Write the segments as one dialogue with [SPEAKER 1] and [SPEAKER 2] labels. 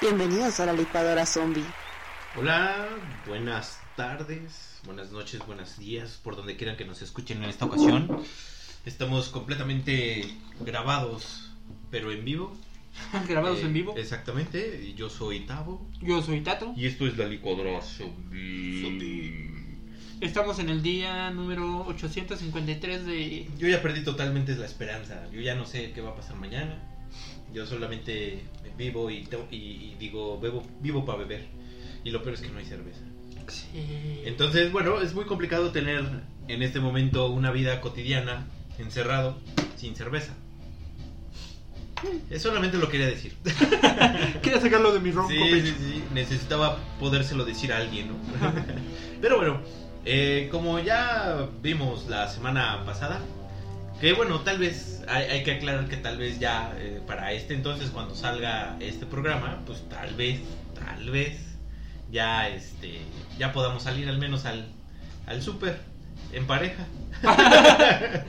[SPEAKER 1] Bienvenidos a la licuadora zombie.
[SPEAKER 2] Hola, buenas tardes, buenas noches, buenos días, por donde quieran que nos escuchen en esta ocasión. Estamos completamente grabados, pero en vivo.
[SPEAKER 3] Grabados
[SPEAKER 2] Eh,
[SPEAKER 3] en vivo.
[SPEAKER 2] Exactamente, yo soy Tavo.
[SPEAKER 3] Yo soy Tato.
[SPEAKER 2] Y esto es la licuadora zombie.
[SPEAKER 3] Estamos en el día número 853 de...
[SPEAKER 2] Yo ya perdí totalmente la esperanza. Yo ya no sé qué va a pasar mañana. Yo solamente vivo y, te- y- y digo, bebo, vivo para beber. Y lo peor es que no hay cerveza.
[SPEAKER 3] Sí.
[SPEAKER 2] Entonces, bueno, es muy complicado tener en este momento una vida cotidiana, encerrado, sin cerveza. Es solamente lo quería decir.
[SPEAKER 3] Quería sacarlo de mi ronco
[SPEAKER 2] Sí,
[SPEAKER 3] pecho.
[SPEAKER 2] sí, sí. Necesitaba podérselo decir a alguien, ¿no? Pero bueno, eh, como ya vimos la semana pasada, que bueno, tal vez hay, hay que aclarar que tal vez ya eh, para este entonces, cuando salga este programa, pues tal vez, tal vez ya este ya podamos salir al menos al, al súper en pareja.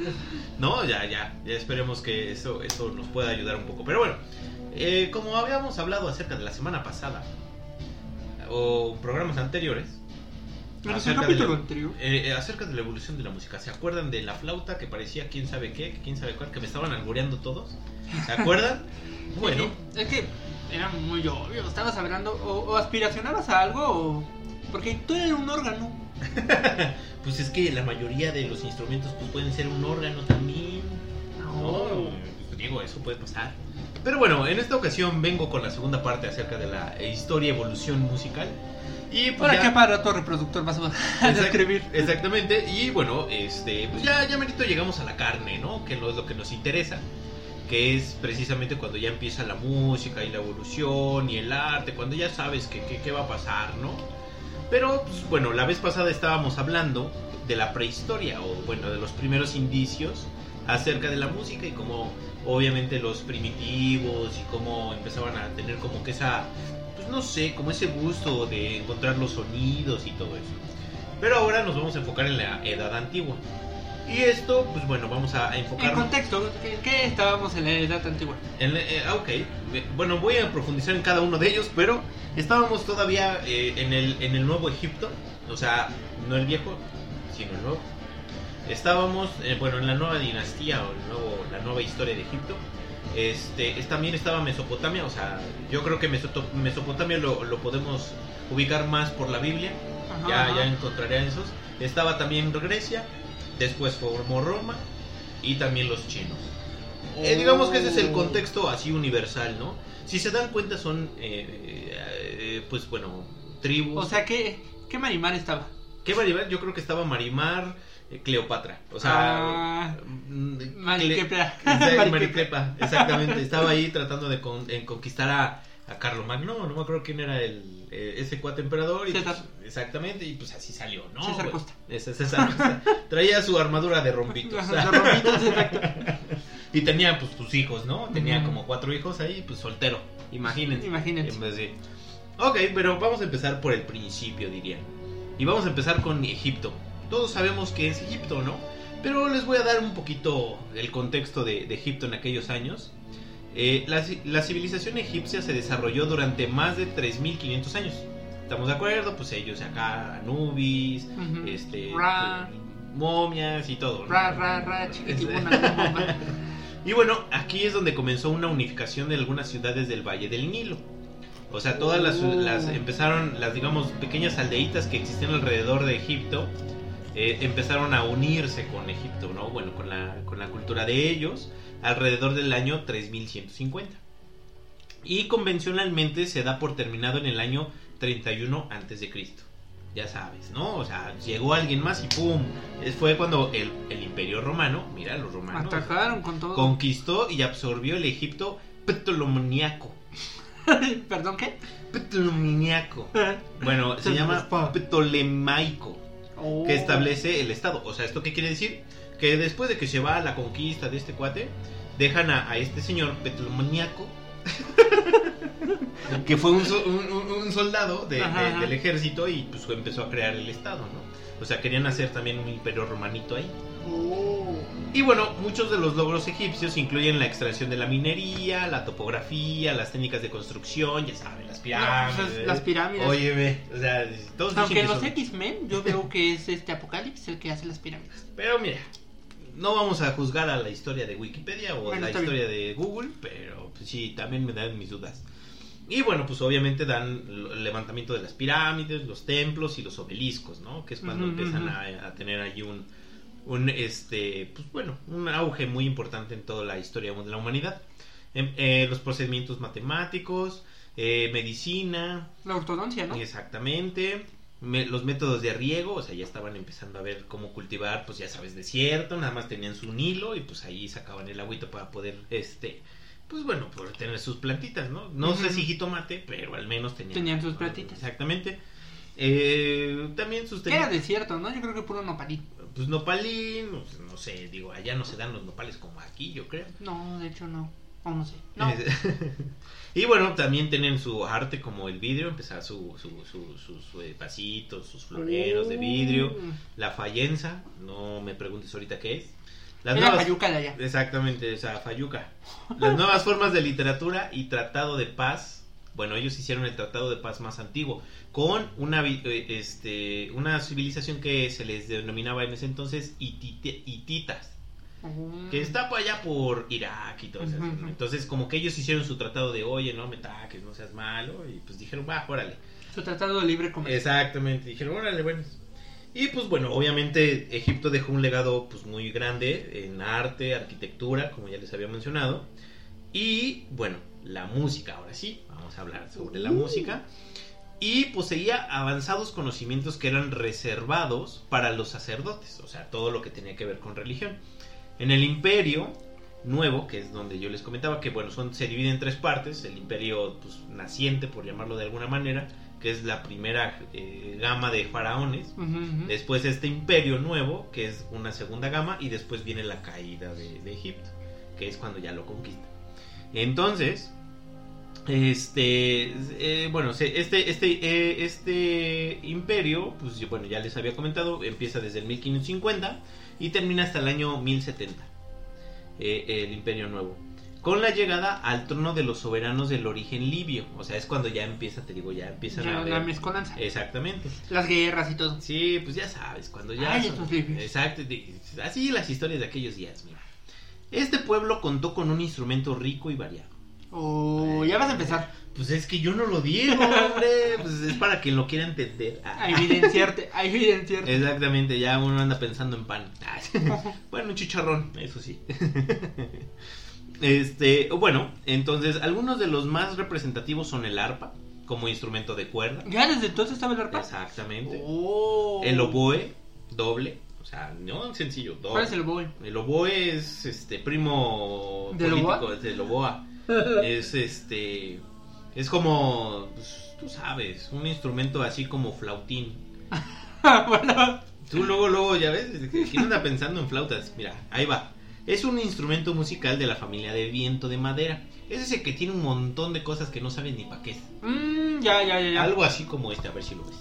[SPEAKER 2] no, ya, ya, ya esperemos que eso, eso nos pueda ayudar un poco. Pero bueno, eh, como habíamos hablado acerca de la semana pasada, o programas anteriores, acerca de la-
[SPEAKER 3] anterior.
[SPEAKER 2] eh, eh, acerca de la evolución de la música. ¿Se acuerdan de la flauta que parecía quién sabe qué, quién sabe cuál, que me estaban albureando todos? ¿Se acuerdan? bueno,
[SPEAKER 3] Sí, Es que era muy obvio. Estabas hablando o, o aspiracionabas a algo o... Porque tú eres un órgano.
[SPEAKER 2] pues es que la mayoría de los instrumentos pues, pueden ser un órgano también. No, pues, digo, eso puede pasar. Pero bueno, en esta ocasión vengo con la segunda parte acerca de la historia evolución musical. Y pues
[SPEAKER 3] ¿Para
[SPEAKER 2] ya-
[SPEAKER 3] qué aparato reproductor vas a
[SPEAKER 2] Exact-
[SPEAKER 3] describir?
[SPEAKER 2] Exactamente, y bueno, este, pues ya, ya merito llegamos a la carne, ¿no? Que no es lo que nos interesa, que es precisamente cuando ya empieza la música y la evolución y el arte, cuando ya sabes que, que- qué va a pasar, ¿no? Pero, pues bueno, la vez pasada estábamos hablando de la prehistoria, o bueno, de los primeros indicios acerca de la música y cómo obviamente los primitivos y cómo empezaban a tener como que esa, pues no sé, como ese gusto de encontrar los sonidos y todo eso. Pero ahora nos vamos a enfocar en la edad antigua. Y esto, pues bueno, vamos a
[SPEAKER 3] En
[SPEAKER 2] enfocar...
[SPEAKER 3] contexto, ¿qué, estábamos en la edad antigua?
[SPEAKER 2] En la- eh, ah, ok, bueno, voy a profundizar en cada uno de ellos, pero estábamos todavía eh, en, el, en el Nuevo Egipto, o sea, no el viejo, sino el nuevo. Estábamos, eh, bueno, en la nueva dinastía o el nuevo, la nueva historia de Egipto. Este, es- también estaba Mesopotamia, o sea, yo creo que Mesopotamia lo, lo podemos ubicar más por la Biblia,
[SPEAKER 3] Ajá,
[SPEAKER 2] ya,
[SPEAKER 3] ajá.
[SPEAKER 2] ya encontraré esos. Estaba también Grecia, después formó Roma y también los chinos. Eh, digamos que ese es el
[SPEAKER 3] Oh.
[SPEAKER 2] contexto así universal, ¿no? Si se dan cuenta son, eh, eh, pues bueno, tribus.
[SPEAKER 3] O sea, ¿qué, qué Marimar estaba?
[SPEAKER 2] ¿Qué Marimar? Yo creo que estaba Marimar, eh, Cleopatra. O sea,
[SPEAKER 3] Ah,
[SPEAKER 2] mm, Exacto,
[SPEAKER 3] Mariquepla.
[SPEAKER 2] Mariclepa, exactamente. Estaba ahí tratando de con- en conquistar a, a Carlomagno, no me acuerdo quién era el, eh, ese cuate emperador. Y,
[SPEAKER 3] César.
[SPEAKER 2] pues, exactamente, y pues así salió, ¿no?
[SPEAKER 3] César
[SPEAKER 2] Bueno,
[SPEAKER 3] Costa.
[SPEAKER 2] ese César Costa. Traía su armadura de rompitos,
[SPEAKER 3] exacto.
[SPEAKER 2] Y tenía pues sus hijos, ¿no? Tenía como cuatro hijos ahí, pues soltero. Imagínense.
[SPEAKER 3] Imagínense.
[SPEAKER 2] En vez de- Ok, pero vamos a empezar por el principio, dirían. Y vamos a empezar con Egipto. Todos sabemos que es Egipto, ¿no? Pero les voy a dar un poquito el contexto de, de Egipto en aquellos años. Eh, la, la civilización egipcia se desarrolló durante más de 3.500 años. ¿Estamos de acuerdo? Pues ellos acá, Anubis,
[SPEAKER 3] Ujú.
[SPEAKER 2] este,
[SPEAKER 3] Ra.
[SPEAKER 2] momias y todo. ¿no?
[SPEAKER 3] Ra, ra, ra,
[SPEAKER 2] Este. Y bueno, aquí es donde comenzó una unificación de algunas ciudades del Valle del Nilo. O sea, todas las,
[SPEAKER 3] Oh.
[SPEAKER 2] las empezaron, las digamos, pequeñas aldeitas que existían alrededor de Egipto, eh, empezaron a unirse con Egipto, ¿no? Bueno, con la, con la cultura de ellos, alrededor del año 3150. Y convencionalmente se da por terminado en el año 31 antes de Cristo. Ya sabes, ¿no? O sea, llegó alguien más y ¡pum! Fue cuando el, el imperio romano, mira, los romanos,
[SPEAKER 3] Atacaron con todo.
[SPEAKER 2] conquistó y absorbió el Egipto ptolomoniaco.
[SPEAKER 3] ¿Perdón qué?
[SPEAKER 2] Ptolomoniaco. Bueno, se llama. Ptolemaico,
[SPEAKER 3] Oh.
[SPEAKER 2] que establece el Estado. O sea, ¿esto qué quiere decir? Que después de que se va a la conquista de este cuate, dejan a, a este señor Ptolomoniaco que fue un, so- un- soldado de- de-
[SPEAKER 3] Ajá, ajá.
[SPEAKER 2] del ejército y pues empezó a crear el Estado, ¿no? O sea, querían hacer también un imperio romanito ahí. Y bueno, muchos de los logros egipcios incluyen la extracción de la minería, la topografía, las técnicas de construcción, ya saben, las pirámides.
[SPEAKER 3] No, pues, las pirámides.
[SPEAKER 2] Óyeme, o sea, todos
[SPEAKER 3] Aunque en los
[SPEAKER 2] son-
[SPEAKER 3] X-Men yo veo que es este Apocalipsis el que hace las pirámides.
[SPEAKER 2] Pero mira, no vamos a juzgar a la historia de Wikipedia o
[SPEAKER 3] Bueno,
[SPEAKER 2] la historia de Google, pero pues, sí, también me dan mis dudas. Y bueno, pues obviamente dan el levantamiento de las pirámides, los templos y los obeliscos, ¿no? Que es cuando empiezan a, a tener allí un, un, este, pues bueno, un auge muy importante en toda la historia de la humanidad. Em, eh, los procedimientos matemáticos, eh, medicina,
[SPEAKER 3] La ortodoncia, ¿no?
[SPEAKER 2] Exactamente. Me- los métodos de riego, o sea, ya estaban empezando a ver cómo cultivar, pues ya sabes, desierto, nada más tenían su Nilo y pues ahí sacaban el agüito para poder, este, pues bueno, poder tener sus plantitas, ¿no? No sé si jitomate, pero al menos tenían.
[SPEAKER 3] Tenían sus plantitas.
[SPEAKER 2] Exactamente. Eh, también sus
[SPEAKER 3] Era desierto, ¿no? Yo creo que puro nopalito.
[SPEAKER 2] Pues nopalín, pues, no sé, digo, allá no se dan los nopales como aquí, yo creo.
[SPEAKER 3] No, de hecho no. O no sé. No.
[SPEAKER 2] y bueno, también tienen su arte como el vidrio, empezar su, su, su- sus eh, vasitos, sus floreros de vidrio,
[SPEAKER 3] Mm.
[SPEAKER 2] la fallenza, no me preguntes ahorita qué es. Las
[SPEAKER 3] Era
[SPEAKER 2] nuevas-
[SPEAKER 3] Fayuca de allá.
[SPEAKER 2] Exactamente, esa fayuca. Las nuevas formas de literatura y tratado de paz. Bueno, ellos hicieron el tratado de paz más antiguo con una eh, este una civilización que se les denominaba en ese entonces hitite- hititas que está por allá por Irak y todo eso. Entonces, como que ellos hicieron su tratado de, oye, no me taques, no seas malo, y pues dijeron, va, órale.
[SPEAKER 3] Su tratado de libre comercio.
[SPEAKER 2] Exactamente, dijeron, órale, bueno. Y pues bueno, obviamente Egipto dejó un legado pues muy grande en arte, arquitectura, como ya les había mencionado. Y bueno, la música, ahora sí, vamos a hablar sobre la
[SPEAKER 3] Uh.
[SPEAKER 2] música. Y poseía avanzados conocimientos que eran reservados para los sacerdotes, o sea, todo lo que tenía que ver con religión. En el imperio nuevo, que es donde yo les comentaba que bueno, son, se divide en tres partes, el imperio pues, naciente, por llamarlo de alguna manera, que es la primera eh, gama de faraones, después este imperio nuevo, que es una segunda gama, y después viene la caída de, de Egipto, que es cuando ya lo conquista. Entonces, este, eh, bueno, este, este, eh, este imperio, pues bueno, ya les había comentado, empieza desde el 1550 y termina hasta el año 1070, eh, el imperio nuevo. Con la llegada al trono de los soberanos del origen libio, o sea, es cuando ya empieza, te digo, ya empiezan
[SPEAKER 3] Ya,
[SPEAKER 2] a
[SPEAKER 3] la mezcolanza.
[SPEAKER 2] Exactamente.
[SPEAKER 3] Las guerras y todo.
[SPEAKER 2] Sí, pues ya sabes, cuando ya...
[SPEAKER 3] Ay,
[SPEAKER 2] son-
[SPEAKER 3] libios.
[SPEAKER 2] Exacto, así las historias de aquellos días, mira. Este pueblo contó con un instrumento rico y variado.
[SPEAKER 3] O ya vas a empezar
[SPEAKER 2] Pues es que yo no lo digo, hombre. Pues es para quien lo quiera entender.
[SPEAKER 3] A evidenciarte, a evidenciarte.
[SPEAKER 2] Exactamente, ya uno anda pensando en pan. Bueno, un chicharrón, eso sí. Este, bueno, entonces algunos de los más representativos son el arpa como instrumento de cuerda.
[SPEAKER 3] Ya desde entonces estaba el arpa.
[SPEAKER 2] Exactamente.
[SPEAKER 3] Oh.
[SPEAKER 2] El oboe, doble. O sea, no sencillo, doble.
[SPEAKER 3] ¿Cuál es el oboe?
[SPEAKER 2] El oboe es este primo
[SPEAKER 3] ¿Del
[SPEAKER 2] político es del oboa. es este es como pues, tú sabes, un instrumento así como flautín.
[SPEAKER 3] bueno,
[SPEAKER 2] Tú luego luego ya ves, ¿quién anda pensando en flautas? Mira, ahí va. Es un instrumento musical de la familia de viento de madera. Es ese que tiene un montón de cosas que no sabes ni para qué es.
[SPEAKER 3] mm, ya, ya, ya, ya.
[SPEAKER 2] Algo así como este, a ver si lo ves.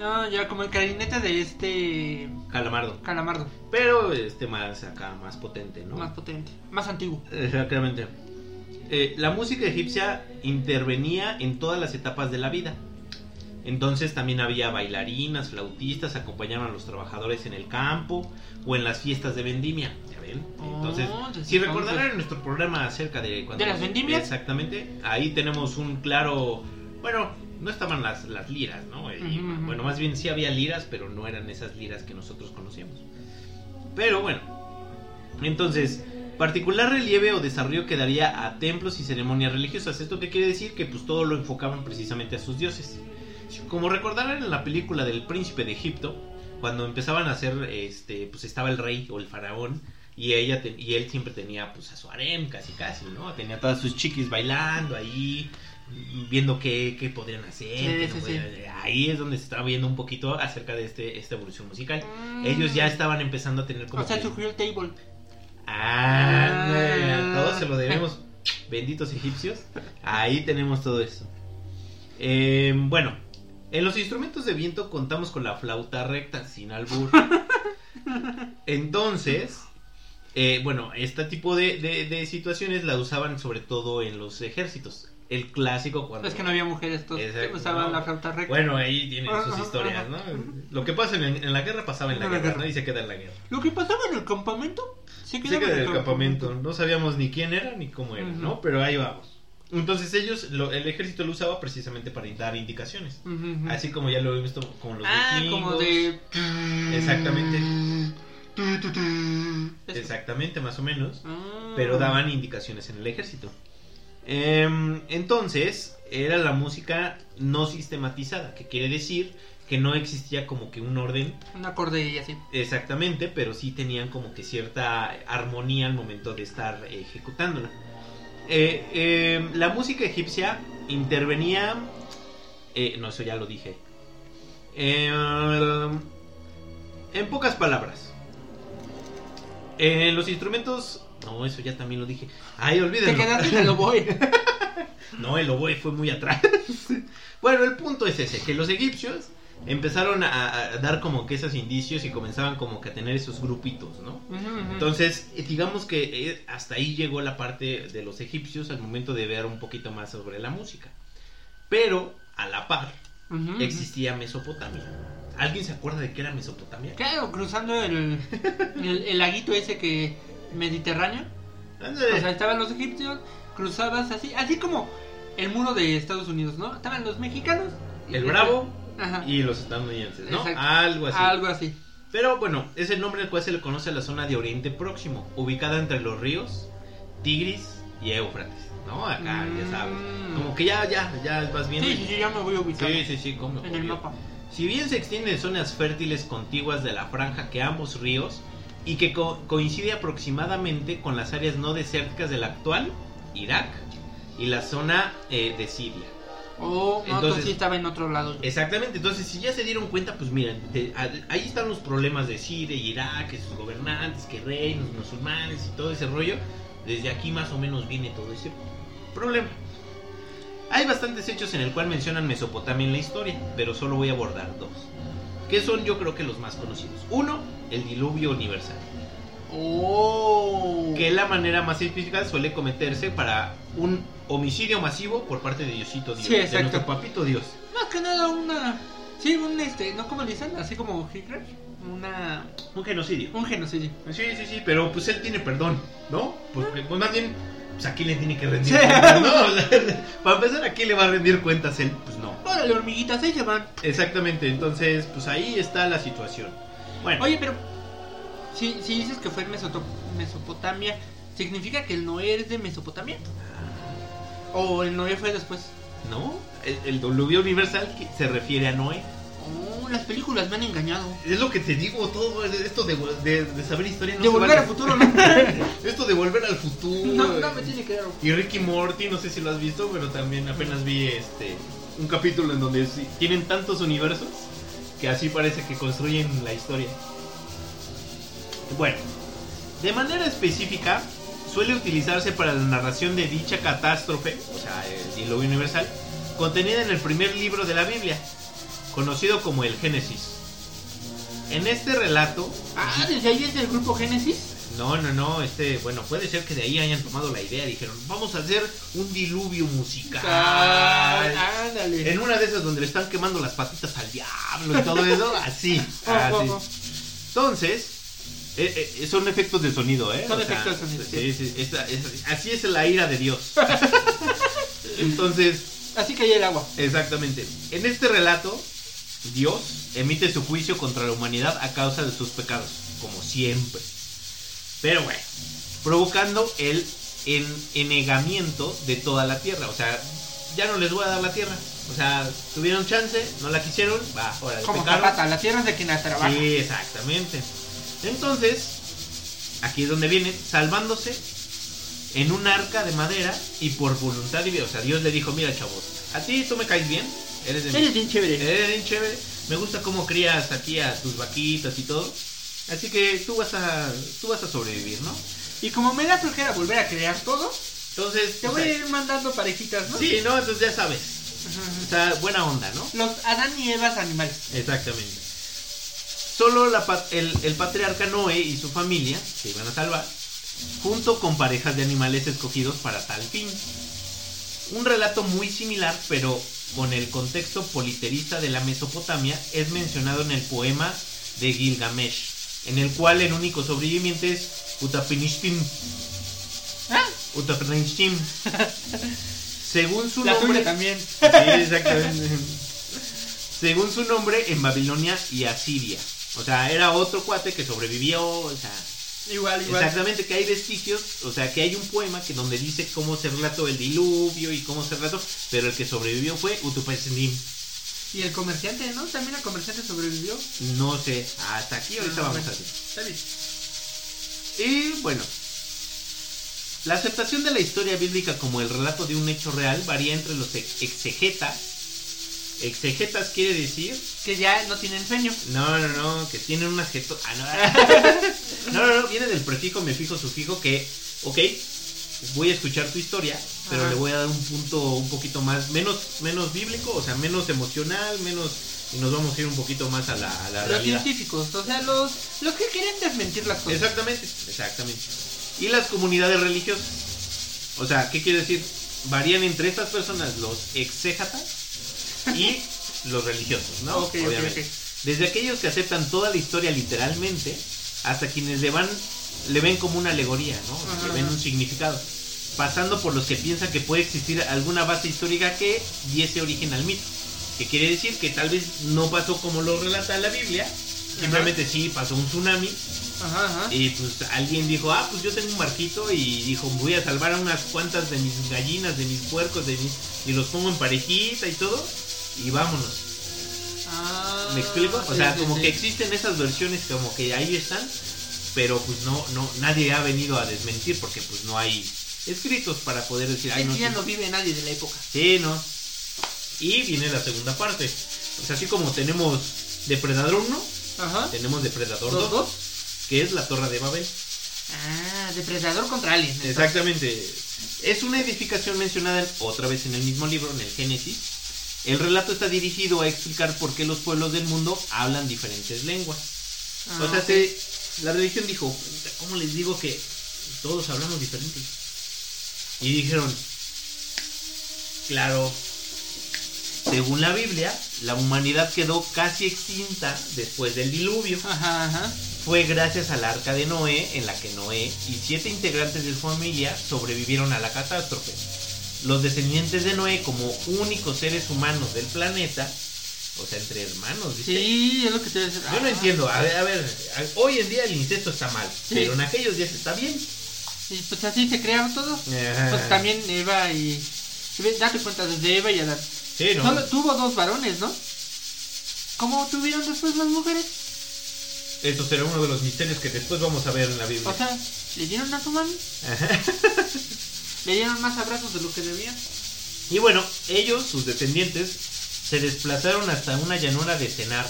[SPEAKER 3] Ah, ya, como el clarinete de este
[SPEAKER 2] Calamardo.
[SPEAKER 3] calamardo.
[SPEAKER 2] Pero este más acá, más potente, ¿no?
[SPEAKER 3] Más potente, más antiguo.
[SPEAKER 2] Exactamente. Eh, la música egipcia intervenía en todas las etapas de la vida. Entonces también había bailarinas, flautistas, acompañaban a los trabajadores en el campo o en las fiestas de vendimia. ¿Ya ven? Entonces,
[SPEAKER 3] Oh, desde
[SPEAKER 2] si
[SPEAKER 3] entonces.
[SPEAKER 2] recordarán en nuestro programa acerca de cuando
[SPEAKER 3] ¿De las vendimias?
[SPEAKER 2] Exactamente. Ahí tenemos un claro, bueno, no estaban las, las liras, ¿no? Y,
[SPEAKER 3] ujú.
[SPEAKER 2] Bueno, más bien sí había liras, pero no eran esas liras que nosotros conocíamos. Pero bueno, entonces, particular relieve o desarrollo que daría a templos y ceremonias religiosas. ¿Esto qué quiere decir? Que pues todo lo enfocaban precisamente a sus dioses. Como recordarán en la película del príncipe de Egipto, cuando empezaban a hacer, este, pues estaba el rey o el faraón y ella te- y él siempre tenía pues a su harem casi casi, ¿no? Tenía todas sus chiquis bailando ahí, viendo qué, qué podrían hacer.
[SPEAKER 3] Sí,
[SPEAKER 2] qué no
[SPEAKER 3] sí,
[SPEAKER 2] podrían-
[SPEAKER 3] sí.
[SPEAKER 2] Ahí es donde se estaba viendo un poquito acerca de este, esta evolución musical.
[SPEAKER 3] Mm.
[SPEAKER 2] Ellos ya estaban empezando a tener como
[SPEAKER 3] O sea, surgió el table.
[SPEAKER 2] Ah,
[SPEAKER 3] Ah.
[SPEAKER 2] todo se lo debemos. Benditos egipcios. Ahí tenemos todo eso. Eh, bueno, en los instrumentos de viento contamos con la flauta recta, sin albur. Entonces, eh, bueno, este tipo de, de- de situaciones la usaban sobre todo en los ejércitos. El clásico cuando...
[SPEAKER 3] Es que no había mujeres, todos
[SPEAKER 2] Exacto,
[SPEAKER 3] usaban
[SPEAKER 2] no.
[SPEAKER 3] la flauta recta.
[SPEAKER 2] Bueno, ahí tienen sus historias. ¿no? Lo que pasa en, en la guerra pasaba en la
[SPEAKER 3] En la
[SPEAKER 2] guerra,
[SPEAKER 3] guerra.
[SPEAKER 2] ¿no? Y se queda en la guerra.
[SPEAKER 3] Lo que pasaba en el campamento
[SPEAKER 2] Sí
[SPEAKER 3] el
[SPEAKER 2] del campamento. No sabíamos ni quién era ni cómo era. ¿no? Pero ahí vamos. Entonces ellos, lo- el ejército lo usaba precisamente para dar indicaciones. Así como ya lo he visto con los
[SPEAKER 3] Ah,
[SPEAKER 2] vikingos.
[SPEAKER 3] como de.
[SPEAKER 2] Exactamente.
[SPEAKER 3] Eso.
[SPEAKER 2] Exactamente, más o menos.
[SPEAKER 3] Ah.
[SPEAKER 2] Pero daban indicaciones en el ejército. Em, entonces, era la música no sistematizada, que quiere decir que no existía como que un orden
[SPEAKER 3] Un acorde y así.
[SPEAKER 2] exactamente, pero sí tenían como que cierta armonía al momento de estar ejecutándola. Eh, eh, la música egipcia intervenía... eh, no, eso ya lo dije. En pocas palabras. En los instrumentos... No, eso ya también lo dije. Ay,
[SPEAKER 3] Te
[SPEAKER 2] olvídenlo.
[SPEAKER 3] quedaste en el oboe.
[SPEAKER 2] No, el oboe fue muy atrás. bueno, el punto es ese, que los egipcios empezaron a, a dar como que esos indicios y comenzaban como que a tener esos grupitos, ¿no?
[SPEAKER 3] Ujú, ujú.
[SPEAKER 2] Entonces, eh, digamos que eh, hasta ahí llegó la parte de los egipcios al momento de ver un poquito más sobre la música. Pero, a la par,
[SPEAKER 3] Ujú, ujú.
[SPEAKER 2] existía Mesopotamia. ¿Alguien se acuerda de qué era Mesopotamia?
[SPEAKER 3] Claro, cruzando el, el, el laguito ese que. Mediterráneo. O sea, estaban los egipcios, cruzabas así, así como el muro de Estados Unidos, ¿no? Estaban los mexicanos.
[SPEAKER 2] el Bravo
[SPEAKER 3] Ajá.
[SPEAKER 2] y los estadounidenses, ¿no?
[SPEAKER 3] Exacto.
[SPEAKER 2] Algo así.
[SPEAKER 3] Algo así.
[SPEAKER 2] Pero bueno, es el nombre al cual se le conoce a la zona de Oriente Próximo, ubicada entre los ríos Tigris y Éufrates, ¿no? Acá, ya sabes.
[SPEAKER 3] Mm.
[SPEAKER 2] Como que ya, ya, ya vas viendo.
[SPEAKER 3] Sí, sí, sí, ya me voy a ubicar.
[SPEAKER 2] sí, sí, sí, como
[SPEAKER 3] En el mapa.
[SPEAKER 2] Si bien se extiende en zonas fértiles contiguas de la franja que ambos ríos y que co- coincide aproximadamente con las áreas no desérticas del actual Irak y la zona eh, de Siria.
[SPEAKER 3] Oh, no,
[SPEAKER 2] Entonces-
[SPEAKER 3] sí estaba en otro lado.
[SPEAKER 2] Exactamente, entonces si ya se dieron cuenta, pues miren, te- a- ahí están los problemas de Siria y Irak, que sus gobernantes, que reinos musulmanes y todo ese rollo. Desde aquí más o menos viene todo ese problema. Hay bastantes hechos en el cual mencionan Mesopotamia en la historia, pero solo voy a abordar dos. Que son yo creo que los más conocidos. Uno, el diluvio universal.
[SPEAKER 3] Oh.
[SPEAKER 2] Que la manera más científica suele cometerse para un homicidio masivo por parte de Diosito Dios.
[SPEAKER 3] Sí,
[SPEAKER 2] de nuestro papito Dios.
[SPEAKER 3] Más que nada una. Sí, un este. ¿No como dicen? Así como Hitler. Una.
[SPEAKER 2] Un genocidio.
[SPEAKER 3] Un genocidio.
[SPEAKER 2] Sí, sí, sí, pero pues él tiene perdón, ¿no? Porque pues más bien, pues aquí le tiene que rendir
[SPEAKER 3] Sí.
[SPEAKER 2] cuentas, ¿no? O sea, para empezar, aquí le va a rendir cuentas él, pues no.
[SPEAKER 3] Órale, hormiguitas, ahí se van.
[SPEAKER 2] Exactamente, entonces, pues ahí está la situación. Bueno,
[SPEAKER 3] Oye, pero. Si, si dices que fue en Mesopotamia, ¿significa que el Noé es de Mesopotamia? ¿O el Noé fue después?
[SPEAKER 2] ¿no? El, el diluvio universal que se refiere a Noé.
[SPEAKER 3] Oh, las películas me han engañado.
[SPEAKER 2] Es lo que te digo, todo esto de, de- de saber historia no
[SPEAKER 3] de volver
[SPEAKER 2] vale.
[SPEAKER 3] al futuro, ¿no?
[SPEAKER 2] Esto de volver al futuro.
[SPEAKER 3] no, no me tiene claro.
[SPEAKER 2] Y Ricky Morty, no sé si lo has visto, pero también apenas vi este un capítulo en donde tienen tantos universos que así parece que construyen la historia. Bueno, de manera específica suele utilizarse para la narración de dicha catástrofe, o sea, el diluvio universal, contenida en el primer libro de la Biblia, conocido como el Génesis. En este relato,
[SPEAKER 3] Ah, desde ahí es el grupo Génesis.
[SPEAKER 2] no, no, no, este, bueno, puede ser que de ahí hayan tomado la idea, dijeron, vamos a hacer un diluvio musical.
[SPEAKER 3] Ah, ándale.
[SPEAKER 2] En una de esas donde le están quemando las patitas al diablo y todo eso, así,
[SPEAKER 3] Oh,
[SPEAKER 2] así.
[SPEAKER 3] oh, oh.
[SPEAKER 2] Entonces, eh, eh, son efectos de sonido, ¿eh?
[SPEAKER 3] Son efectos de sonido,
[SPEAKER 2] Sí, sí, esta- es- así es la ira de Dios. Entonces,
[SPEAKER 3] Así caía el agua.
[SPEAKER 2] exactamente. En este relato, Dios emite su juicio contra la humanidad a causa de sus pecados, como siempre. Pero bueno, provocando el en- enegamiento de toda la tierra. O sea, ya no les voy a dar la tierra. O sea, tuvieron chance, no la quisieron, va, ahora
[SPEAKER 3] Como Zapata, la tierra es de quien la trabaja.
[SPEAKER 2] Sí, exactamente. Entonces, aquí es donde vienen, salvándose en un arca de madera y por voluntad divina. O sea, Dios le dijo, mira chavos, a ti tú me caes bien, eres de
[SPEAKER 3] Eres bien chévere.
[SPEAKER 2] Eres bien chévere, me gusta cómo crías aquí a tus vaquitas y todo. Así que tú vas a, tú vas a sobrevivir, ¿no?
[SPEAKER 3] Y como me da flojera volver a crear todo,
[SPEAKER 2] Entonces,
[SPEAKER 3] Te voy a ir mandando parejitas, ¿no?
[SPEAKER 2] sí, ¿no? Entonces ya sabes.
[SPEAKER 3] Ajá.
[SPEAKER 2] O sea, buena onda, ¿no?
[SPEAKER 3] Los Adán y Evas animales.
[SPEAKER 2] Exactamente. Solo la el, el patriarca Noé y su familia se iban a salvar, junto con parejas de animales escogidos para tal fin. Un relato muy similar, pero con el contexto politerista de la Mesopotamia, es mencionado en el poema de Gilgamesh, en el cual el único sobreviviente es Utapinishtim.
[SPEAKER 3] ¿Ah?
[SPEAKER 2] Utapinishtim. Según su
[SPEAKER 3] La
[SPEAKER 2] nombre.
[SPEAKER 3] también.
[SPEAKER 2] Sí, exactamente. Según su nombre, en Babilonia y Asiria. O sea, era otro cuate que sobrevivió. O sea,
[SPEAKER 3] Igual, igual.
[SPEAKER 2] exactamente que hay vestigios. O sea, que hay un poema que donde dice cómo se relató el diluvio y cómo se relató. Pero el que sobrevivió fue Utupesnim.
[SPEAKER 3] Y el comerciante, ¿no? También el comerciante sobrevivió.
[SPEAKER 2] No sé, hasta aquí ahorita
[SPEAKER 3] Ah,
[SPEAKER 2] vamos a ver.
[SPEAKER 3] Está bien.
[SPEAKER 2] Y bueno, la aceptación de la historia bíblica como el relato de un hecho real varía entre los ex- exegetas. Exegetas quiere decir
[SPEAKER 3] Que ya no tienen sueño.
[SPEAKER 2] No, no, no, que tienen un adjetivo. Ah, no. no, no, no, viene del prefijo, me fijo, sufijo, que, ok, voy a escuchar tu historia, pero
[SPEAKER 3] Ajá.
[SPEAKER 2] le voy a dar un punto un poquito más, menos, menos bíblico, o sea, menos emocional, menos. Y nos vamos a ir un poquito más a la, a la
[SPEAKER 3] Los
[SPEAKER 2] realidad.
[SPEAKER 3] científicos, o sea, los, los que quieren desmentir las cosas.
[SPEAKER 2] Exactamente, exactamente. Y las comunidades religiosas. O sea, ¿qué quiere decir? Varían entre estas personas los exégetas y los religiosos, ¿no?
[SPEAKER 3] Ok.
[SPEAKER 2] Desde aquellos que aceptan toda la historia literalmente, hasta quienes le van, le ven como una alegoría, ¿no?
[SPEAKER 3] Ajá,
[SPEAKER 2] Le ven
[SPEAKER 3] ajá.
[SPEAKER 2] un significado. Pasando por los que piensan que puede existir alguna base histórica que diese origen al mito. Que quiere decir que tal vez no pasó como lo relata la Biblia, simplemente sí pasó un tsunami y pues alguien dijo, ah, pues yo tengo un barquito y dijo, voy a salvar a unas cuantas de mis gallinas, de mis puercos, de mis... y los pongo en parejita y todo, y vámonos.
[SPEAKER 3] Ah,
[SPEAKER 2] ¿Me explico? O sea,
[SPEAKER 3] sí,
[SPEAKER 2] como
[SPEAKER 3] sí.
[SPEAKER 2] que existen esas versiones como que ahí están, pero pues no, no, nadie ha venido a desmentir porque pues no hay escritos para poder decir, ay, no,
[SPEAKER 3] ya
[SPEAKER 2] sí".
[SPEAKER 3] no vive nadie de la época.
[SPEAKER 2] Sí, no. Y viene la segunda parte. Sea, así como tenemos Depredador 1,
[SPEAKER 3] Ajá.
[SPEAKER 2] tenemos Depredador
[SPEAKER 3] ¿Los
[SPEAKER 2] 2,
[SPEAKER 3] dos?
[SPEAKER 2] que es la Torre de Babel.
[SPEAKER 3] Ah, depredador contra alien.
[SPEAKER 2] Exactamente. Es una edificación mencionada en- otra vez en el mismo libro, en el Génesis. El relato está dirigido a explicar por qué los pueblos del mundo hablan diferentes lenguas.
[SPEAKER 3] Ah,
[SPEAKER 2] o sea, se- la religión dijo, "Puta, ¿cómo les digo que todos hablamos diferente? Y dijeron, claro, según la Biblia, la humanidad quedó casi extinta después del diluvio.
[SPEAKER 3] Ajá, ajá.
[SPEAKER 2] Fue gracias al arca de Noé, en la que Noé y siete integrantes de su familia sobrevivieron a la catástrofe. Los descendientes de Noé, como únicos seres humanos del planeta, o sea, entre hermanos, ¿viste?
[SPEAKER 3] Sí, es lo que te voy a decir.
[SPEAKER 2] Yo no
[SPEAKER 3] Ah,
[SPEAKER 2] entiendo, a ver, a ver, hoy en día el incesto está mal,
[SPEAKER 3] Sí.
[SPEAKER 2] pero en aquellos días está bien.
[SPEAKER 3] Y pues así se crearon todos.
[SPEAKER 2] Ajá.
[SPEAKER 3] Pues también Eva y. Date cuenta, desde Eva y Adán.
[SPEAKER 2] Sí, ¿no?
[SPEAKER 3] Solo tuvo dos varones, ¿no? ¿Cómo tuvieron después las mujeres?
[SPEAKER 2] Esto será uno de los misterios que después vamos a ver en la Biblia.
[SPEAKER 3] O sea, le dieron a su mami,
[SPEAKER 2] Ajá.
[SPEAKER 3] le dieron más abrazos de lo que debían.
[SPEAKER 2] Y bueno, ellos, sus descendientes, se desplazaron hasta una llanura de a-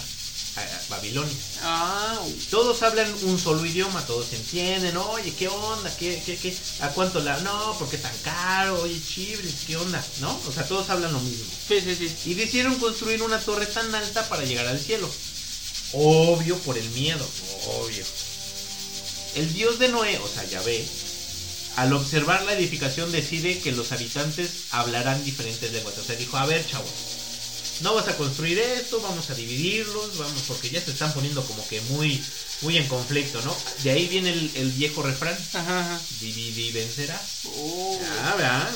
[SPEAKER 2] a Babilonia.
[SPEAKER 3] Ah,
[SPEAKER 2] Todos hablan un solo idioma, todos se entienden. Oye, ¿qué onda? ¿Qué, qué, qué? ¿A cuánto la.? No, ¿por qué tan caro? Oye, chibris, ¿qué onda? ¿No? O sea, todos hablan lo mismo.
[SPEAKER 3] sí, sí, sí.
[SPEAKER 2] Y decidieron construir una torre tan alta para llegar al cielo. Obvio por el miedo, obvio. El dios de Noé, o sea, Yahvé, al observar la edificación decide que los habitantes hablarán diferentes lenguas. O sea, dijo, a ver, chavos, no vas a construir esto, vamos a dividirlos, vamos, porque ya se están poniendo como que muy, muy en conflicto, ¿no? De ahí viene el, el viejo refrán,
[SPEAKER 3] Ajá, ajá.
[SPEAKER 2] divide y vencerás.
[SPEAKER 3] Oh.
[SPEAKER 2] Ah, ¿verdad?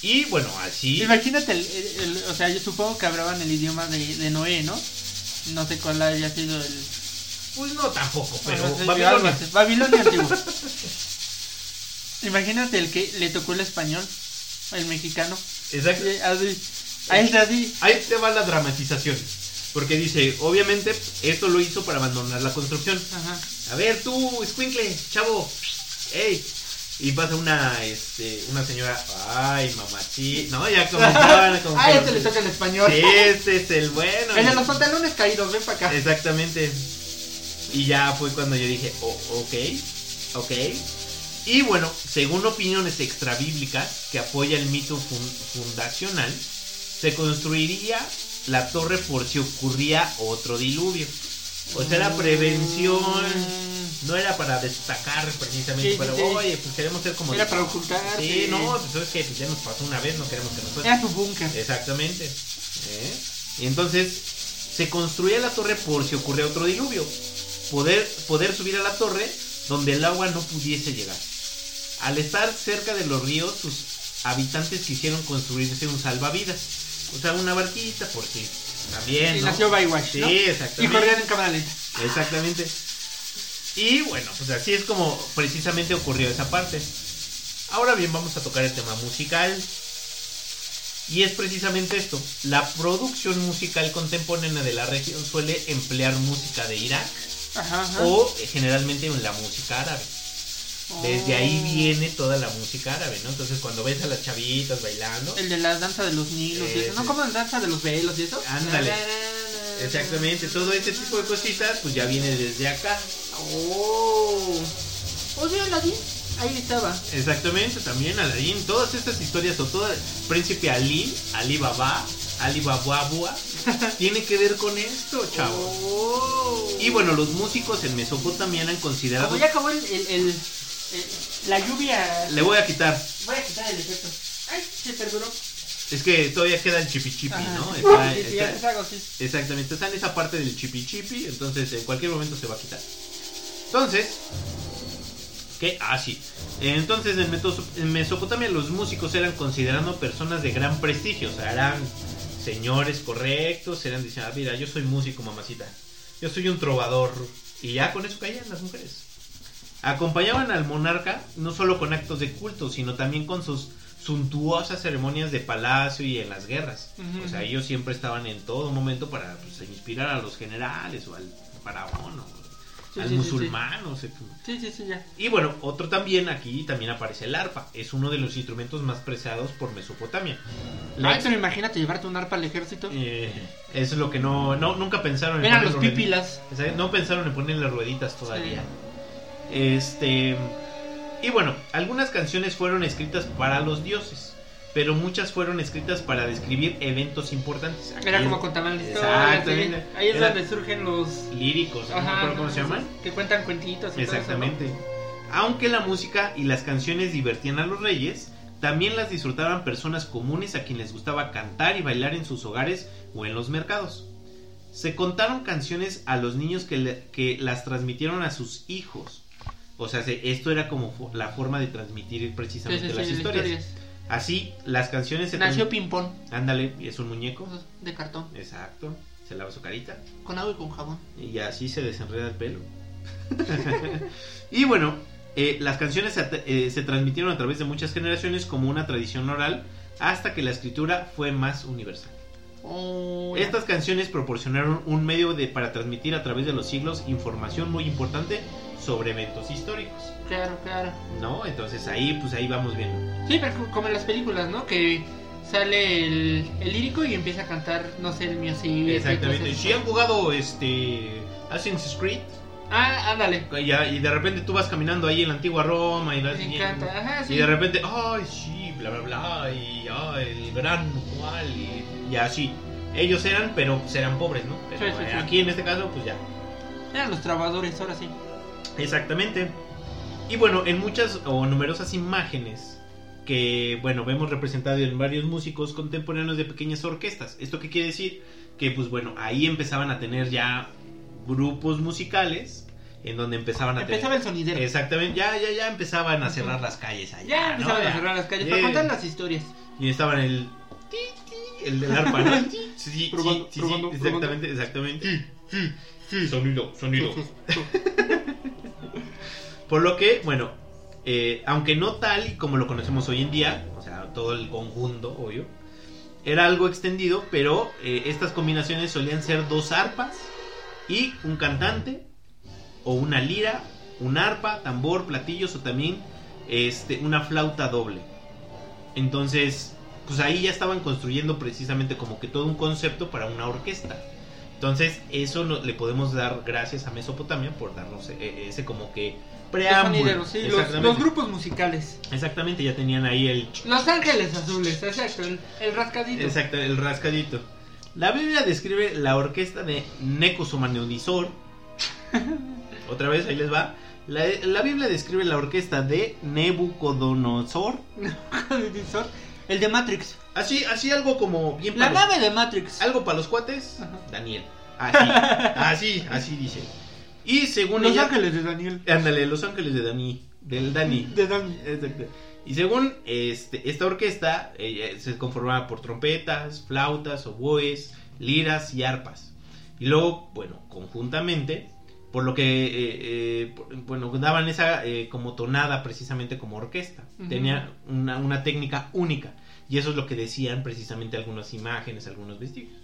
[SPEAKER 2] Y bueno, así...
[SPEAKER 3] Imagínate, el, o sea, yo supongo que hablaban el idioma de, de Noé, ¿no? No sé cuál haya sido el...
[SPEAKER 2] Pues no tampoco, pero
[SPEAKER 3] Bueno,
[SPEAKER 2] Babilonia.
[SPEAKER 3] antiguo. Imagínate el que le tocó el español, el mexicano.
[SPEAKER 2] Exacto.
[SPEAKER 3] Sí, así. A él así.
[SPEAKER 2] Ahí te va la dramatización. Porque dice, obviamente, esto lo hizo para abandonar la construcción.
[SPEAKER 3] Ajá.
[SPEAKER 2] A ver, tú, escuincle, chavo. Ey. Y pasa una, este, una señora, ay, mamachí. No, ya comenzaban. como
[SPEAKER 3] Ah, este le toca el español.
[SPEAKER 2] Este es el bueno.
[SPEAKER 3] El de los pantalones caídos, ven para acá.
[SPEAKER 2] Exactamente. Y ya fue cuando yo dije, oh, ok, ok. Y bueno, según opiniones extrabíblicas que apoya el mito fun- fundacional, se construiría la torre por si ocurría otro diluvio. O sea, la prevención no era para destacar precisamente,
[SPEAKER 3] Sí,
[SPEAKER 2] pero
[SPEAKER 3] sí.
[SPEAKER 2] oye, pues queremos ser como...
[SPEAKER 3] Era para ocultarte.
[SPEAKER 2] Sí, no, pues es que pues, ya nos pasó una vez, no queremos que nos pase.
[SPEAKER 3] Era su búnker.
[SPEAKER 2] Exactamente. ¿eh? Y entonces se construía la torre por si ocurría otro diluvio. Poder, poder subir a la torre donde el agua no pudiese llegar. Al estar cerca de los ríos, sus habitantes quisieron construirse un salvavidas. O sea, una barquita por si también.
[SPEAKER 3] Y
[SPEAKER 2] ¿no?
[SPEAKER 3] nació Baywatch,
[SPEAKER 2] Sí,
[SPEAKER 3] ¿no? Y
[SPEAKER 2] exactamente.
[SPEAKER 3] corrían en cámara lenta.
[SPEAKER 2] Exactamente. Y bueno, pues así es como precisamente ocurrió esa parte. Ahora bien, vamos a tocar el tema musical. Y es precisamente esto. La producción musical contemporánea de la región suele emplear música de Irak
[SPEAKER 3] Ajá, ajá.
[SPEAKER 2] o eh, generalmente en la música árabe. Desde ahí
[SPEAKER 3] Oh.
[SPEAKER 2] viene toda la música árabe, ¿no? Entonces cuando ves a las chavitas bailando,
[SPEAKER 3] El de la danza de los nilos y
[SPEAKER 2] Ese.
[SPEAKER 3] eso. ¿No como la danza de los velos y eso?
[SPEAKER 2] Ándale. exactamente, todo ese tipo de cositas, pues ya viene desde acá.
[SPEAKER 3] Oh. O sea, Aladdin. Ahí estaba.
[SPEAKER 2] Exactamente, también Aladdin, todas estas historias o todo príncipe Ali, Ali Baba, Ali Bababua, tiene que ver con esto, chavos.
[SPEAKER 3] Oh.
[SPEAKER 2] Y bueno, los músicos en Mesopotamia eran considerados...
[SPEAKER 3] Como ya acabó el, el, el- el- la lluvia.
[SPEAKER 2] Le voy a quitar,
[SPEAKER 3] Voy a quitar el efecto. Ay, se perduró.
[SPEAKER 2] es que todavía queda el chipi chipi,
[SPEAKER 3] Ajá.
[SPEAKER 2] ¿no? Está-
[SPEAKER 3] Sí, sí, ya
[SPEAKER 2] está-
[SPEAKER 3] te hago, sí.
[SPEAKER 2] Exactamente, está en esa parte del chipi chipi, entonces en cualquier momento se va a quitar. Entonces, ¿qué? Ah, sí. Entonces en, Metos- en Mesopotamia los músicos eran considerados personas de gran prestigio, o sea, eran señores correctos, eran diciendo, ah, mira, yo soy músico, mamacita, yo soy un trovador, y ya con eso caían las mujeres. Acompañaban al monarca no solo con actos de culto, sino también con sus suntuosas ceremonias de palacio y en las guerras. O sea, ellos siempre estaban en todo momento para pues, inspirar a los generales o al faraón o
[SPEAKER 3] Sí,
[SPEAKER 2] al
[SPEAKER 3] sí, sí,
[SPEAKER 2] musulmán. o sea,
[SPEAKER 3] Sí, sí, sí, ya.
[SPEAKER 2] y bueno, otro también, aquí también aparece el arpa. Es uno de los instrumentos más preciados por Mesopotamia. La
[SPEAKER 3] Ay,
[SPEAKER 2] ex-
[SPEAKER 3] pero imagínate llevarte un arpa al ejército.
[SPEAKER 2] eh, eso es lo que no, no nunca pensaron en
[SPEAKER 3] Eran
[SPEAKER 2] ponerle
[SPEAKER 3] los
[SPEAKER 2] o sea, no pensaron en ponerle rueditas todavía. Este. Y bueno, algunas canciones fueron escritas para los dioses, pero muchas fueron escritas para describir eventos importantes. Aquí
[SPEAKER 3] Era como contaban la historia. Ahí es donde surgen los.
[SPEAKER 2] líricos, no me acuerdo cómo se
[SPEAKER 3] esos
[SPEAKER 2] llaman.
[SPEAKER 3] Que cuentan cuentitos. y todo eso, ¿no?
[SPEAKER 2] Exactamente. Aunque la música y las canciones divertían a los reyes, también las disfrutaban personas comunes a quienes les gustaba cantar y bailar en sus hogares o en los mercados. Se contaron canciones a los niños que, le- que las transmitieron a sus hijos. O sea, se- esto era como la forma de transmitir precisamente
[SPEAKER 3] sí, sí,
[SPEAKER 2] las historias.
[SPEAKER 3] historias.
[SPEAKER 2] Así, las canciones se
[SPEAKER 3] Nació
[SPEAKER 2] trans-
[SPEAKER 3] ping-pong.
[SPEAKER 2] Ándale, es un muñeco.
[SPEAKER 3] De cartón.
[SPEAKER 2] Exacto. Se lava su carita.
[SPEAKER 3] Con agua y con jabón.
[SPEAKER 2] Y así se desenreda el pelo. y bueno, eh, las canciones se, eh, se transmitieron a través de muchas generaciones como una tradición oral hasta que la escritura fue más universal.
[SPEAKER 3] Oh.
[SPEAKER 2] Estas canciones proporcionaron un medio de, para transmitir a través de los siglos información muy importante sobre eventos históricos,
[SPEAKER 3] Claro, claro.
[SPEAKER 2] ¿no? Entonces ahí, pues ahí vamos viendo.
[SPEAKER 3] Sí, pero como en las películas, ¿no? Que sale el, el lírico y empieza a cantar, no sé, el mío sí.
[SPEAKER 2] Exactamente. Si han jugado este Assassin's Creed,
[SPEAKER 3] Ah, ándale.
[SPEAKER 2] ya, y de repente tú vas caminando ahí en la antigua Roma y vas
[SPEAKER 3] Me encanta. Ajá, sí.
[SPEAKER 2] Y de repente, ay, sí, bla, bla, bla, y ah, el gran cual, y, y así. Ellos eran, pero pues, eran pobres, ¿no? Pero
[SPEAKER 3] Sí, sí.
[SPEAKER 2] aquí en este caso, pues ya.
[SPEAKER 3] Eran los trabajadores, ahora sí.
[SPEAKER 2] Exactamente. Y bueno, en muchas o numerosas imágenes que, bueno, vemos representado en varios músicos contemporáneos de pequeñas orquestas. ¿Esto qué quiere decir? Que, pues bueno, ahí empezaban a tener ya grupos musicales en donde empezaban a
[SPEAKER 3] Empezaba
[SPEAKER 2] tener...
[SPEAKER 3] el sonidero.
[SPEAKER 2] Exactamente, ya, ya, ya empezaban a cerrar las calles allá.
[SPEAKER 3] Ya
[SPEAKER 2] ¿no?
[SPEAKER 3] empezaban
[SPEAKER 2] Ya.
[SPEAKER 3] a cerrar las calles
[SPEAKER 2] Eh,
[SPEAKER 3] para contar las historias.
[SPEAKER 2] Y estaban el. El del arpa, ¿no? Sí, sí,
[SPEAKER 3] Probando,
[SPEAKER 2] sí, sí,
[SPEAKER 3] probando,
[SPEAKER 2] exactamente, exactamente. Sí, sí, sonido, sonido. Por lo que, bueno, eh, aunque no tal y como lo conocemos hoy en día, o sea, todo el conjunto, obvio, era algo extendido, pero eh, estas combinaciones solían ser dos arpas y un cantante, o una lira, un arpa, tambor, platillos o también este, una flauta doble. Entonces, pues ahí ya estaban construyendo precisamente como que todo un concepto para una orquesta. Entonces, eso no- le podemos dar gracias a Mesopotamia por darnos eh, ese como que preámbulo.
[SPEAKER 3] sonideros, sí, los, los grupos musicales.
[SPEAKER 2] Exactamente, ya tenían ahí el
[SPEAKER 3] Los ángeles azules, exacto, el, el rascadito.
[SPEAKER 2] Exacto, el rascadito. La Biblia describe la orquesta de Necosomaneodisor. Otra vez, ahí les va. La, la Biblia describe la orquesta de Nebucodonosor.
[SPEAKER 3] El de Matrix.
[SPEAKER 2] Así, así algo como bien
[SPEAKER 3] La
[SPEAKER 2] los-
[SPEAKER 3] nave de Matrix.
[SPEAKER 2] algo para los cuates.
[SPEAKER 3] Ajá.
[SPEAKER 2] Daniel. Así, así, así dice. Y según
[SPEAKER 3] Los
[SPEAKER 2] ella,
[SPEAKER 3] ángeles de Daniel.
[SPEAKER 2] ándale, Los Ángeles de Dani, del Dani.
[SPEAKER 3] De Dani.
[SPEAKER 2] Exacto. Y según este, esta orquesta, eh, se conformaba por trompetas, flautas, oboes, liras y arpas. Y luego, bueno, conjuntamente, por lo que, eh, eh, bueno, daban esa eh, como tonada precisamente como orquesta.
[SPEAKER 3] Ujú.
[SPEAKER 2] Tenía una, una técnica única. Y eso es lo que decían precisamente algunas imágenes, algunos vestigios.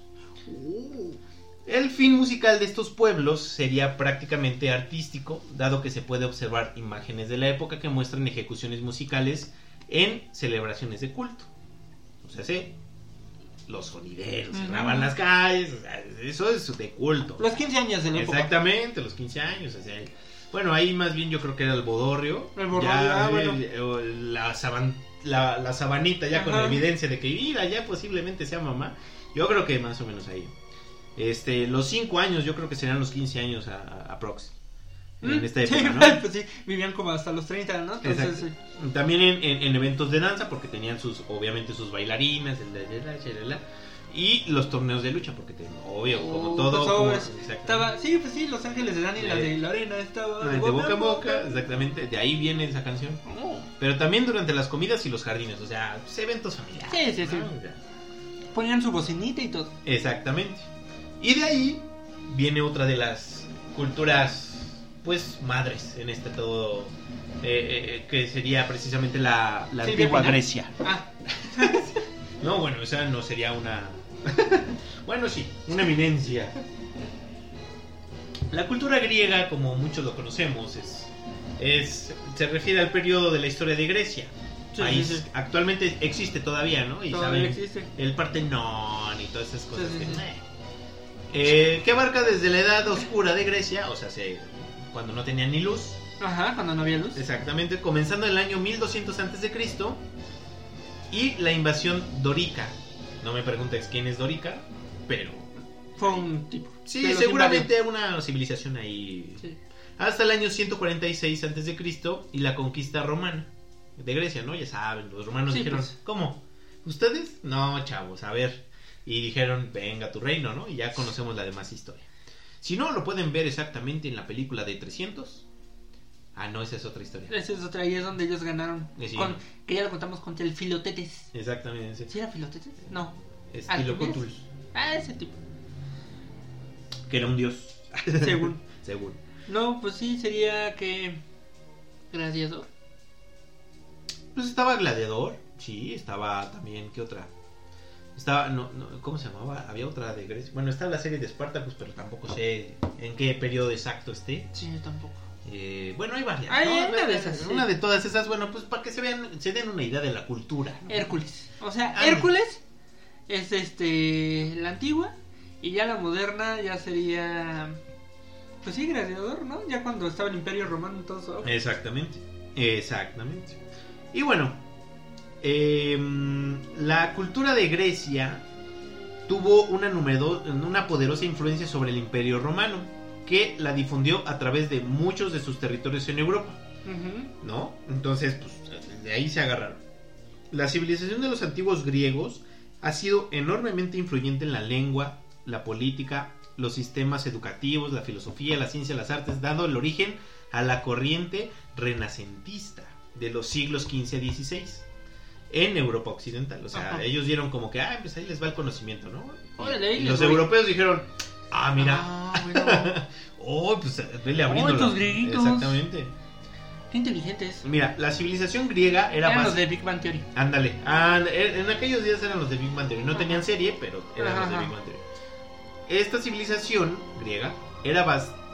[SPEAKER 2] El fin musical de estos pueblos sería prácticamente artístico, dado que se puede observar imágenes de la época que muestran ejecuciones musicales en celebraciones de culto. O sea, sí, los sonideros cerraban las calles, o sea, eso es de culto.
[SPEAKER 3] Los 15 años de la época.
[SPEAKER 2] Exactamente, los 15 años. o sea, bueno, ahí más bien yo creo que era el bodorrio.
[SPEAKER 3] El bodorrio,
[SPEAKER 2] ya,
[SPEAKER 3] ah, bueno.
[SPEAKER 2] la, saban- la, la sabanita ya con
[SPEAKER 3] Ajá.
[SPEAKER 2] evidencia de que mira, ya posiblemente sea mamá. Yo creo que más o menos ahí. Este, los 5 años yo creo que serían los 15 años a, a- aprox. En
[SPEAKER 3] Mm,
[SPEAKER 2] esta
[SPEAKER 3] sí,
[SPEAKER 2] época, ¿no?
[SPEAKER 3] pues sí, vivían como hasta los 30, ¿no? Entonces, sí.
[SPEAKER 2] También en, en- en eventos de danza, porque tenían sus, obviamente sus bailarinas, el de- la- y los torneos de lucha, porque te- obvio, como
[SPEAKER 3] Oh,
[SPEAKER 2] todo.
[SPEAKER 3] pues,
[SPEAKER 2] como-
[SPEAKER 3] estaba, sí, pues sí, Los Ángeles de Dani, la
[SPEAKER 2] De-
[SPEAKER 3] arena estaba
[SPEAKER 2] de boca en boca, exactamente, de ahí viene esa canción.
[SPEAKER 3] Oh,
[SPEAKER 2] Pero también durante las comidas y los jardines, o sea, pues, eventos familiares.
[SPEAKER 3] Sí, sí, sí.
[SPEAKER 2] ¿no? O sea,
[SPEAKER 3] Ponían su bocinita y todo.
[SPEAKER 2] Exactamente. Y de ahí viene otra de las culturas, pues, madres en este todo, eh, eh, que sería precisamente la, la
[SPEAKER 3] Sí,
[SPEAKER 2] antigua. Grecia.
[SPEAKER 3] Ah,
[SPEAKER 2] No, bueno, esa no sería una... bueno, sí, una eminencia. La cultura griega, como muchos lo conocemos, es, es se refiere al periodo de la historia de Grecia.
[SPEAKER 3] Sí, sí.
[SPEAKER 2] actualmente existe todavía, ¿no? Y
[SPEAKER 3] todavía
[SPEAKER 2] saben,
[SPEAKER 3] existe.
[SPEAKER 2] el Partenón y todas esas cosas
[SPEAKER 3] Sí, sí,
[SPEAKER 2] que...
[SPEAKER 3] sí.
[SPEAKER 2] Eh, que abarca desde la edad oscura de Grecia, o sea, se- cuando no tenían ni luz,
[SPEAKER 3] Ajá, cuando no había luz.
[SPEAKER 2] exactamente, comenzando en el año 1200 antes de Cristo y la invasión dórica. No me preguntes quién es dórica, pero
[SPEAKER 3] Fue un tipo.
[SPEAKER 2] sí, seguramente una civilización ahí.
[SPEAKER 3] Sí.
[SPEAKER 2] hasta el año 146 antes de Cristo y la conquista romana de Grecia, ¿no? Ya saben, los romanos
[SPEAKER 3] Sí,
[SPEAKER 2] dijeron,
[SPEAKER 3] pues.
[SPEAKER 2] ¿cómo? ¿Ustedes? No, chavos, a ver. Y dijeron, venga tu reino, ¿no? Y ya conocemos la demás historia. Si no, lo pueden ver exactamente en la película de 300. Ah, no, esa es otra historia.
[SPEAKER 3] Esa es otra, y es donde ellos ganaron.
[SPEAKER 2] Sí.
[SPEAKER 3] Con, que ya lo contamos contra el Filotetes.
[SPEAKER 2] Exactamente.
[SPEAKER 3] ¿Sí era Filotetes? No. ¿Arquímedes?
[SPEAKER 2] Cthulhu,
[SPEAKER 3] Ah, ese tipo.
[SPEAKER 2] que era un dios.
[SPEAKER 3] Según.
[SPEAKER 2] Según.
[SPEAKER 3] No, pues sí, sería que. Gladiador.
[SPEAKER 2] Pues estaba Gladiador, sí, estaba también, ¿qué otra? Estaba, no, no, ¿cómo se llamaba? Había otra de Grecia. Bueno, está la serie de Spartacus, pero tampoco sé en qué periodo exacto esté.
[SPEAKER 3] Sí, yo tampoco.
[SPEAKER 2] Eh, bueno, hay varias.
[SPEAKER 3] Hay
[SPEAKER 2] ¿no?
[SPEAKER 3] una de esas, sí.
[SPEAKER 2] Una de todas esas, bueno, pues para que se vean, se den una idea de la cultura.
[SPEAKER 3] Hércules. O sea,
[SPEAKER 2] Ah.
[SPEAKER 3] Hércules es este. La antigua. Y ya la moderna ya sería. Pues sí, gladiador, ¿no? Ya cuando estaba el Imperio Romano y todo eso.
[SPEAKER 2] Exactamente, exactamente. Y bueno, em, la cultura de Grecia tuvo una, una poderosa influencia sobre el Imperio Romano, que la difundió a través de muchos de sus territorios en Europa. ¿no? Entonces, pues, de ahí se agarraron. La civilización de los antiguos griegos ha sido enormemente influyente en la lengua, la política, los sistemas educativos, la filosofía, la ciencia, las artes, dando el origen a la corriente renacentista de los siglos XV a XVI en Europa Occidental. O sea,
[SPEAKER 3] Ajá.
[SPEAKER 2] ellos dieron como que, ah, pues ahí les va el conocimiento, ¿no? Y-
[SPEAKER 3] Órale,
[SPEAKER 2] los
[SPEAKER 3] voy.
[SPEAKER 2] europeos dijeron, ah, mira,
[SPEAKER 3] Ah, bueno.
[SPEAKER 2] oh, pues vele abriendo.
[SPEAKER 3] estos grieguitos.
[SPEAKER 2] Exactamente.
[SPEAKER 3] Qué inteligentes.
[SPEAKER 2] Mira, la civilización griega era
[SPEAKER 3] Eran
[SPEAKER 2] más.
[SPEAKER 3] los de Big Bang Theory.
[SPEAKER 2] Ándale. Ah, en aquellos días eran los de Big Bang Theory. No
[SPEAKER 3] Ajá.
[SPEAKER 2] tenían serie, pero eran los de. Big Bang Theory. Esta civilización griega era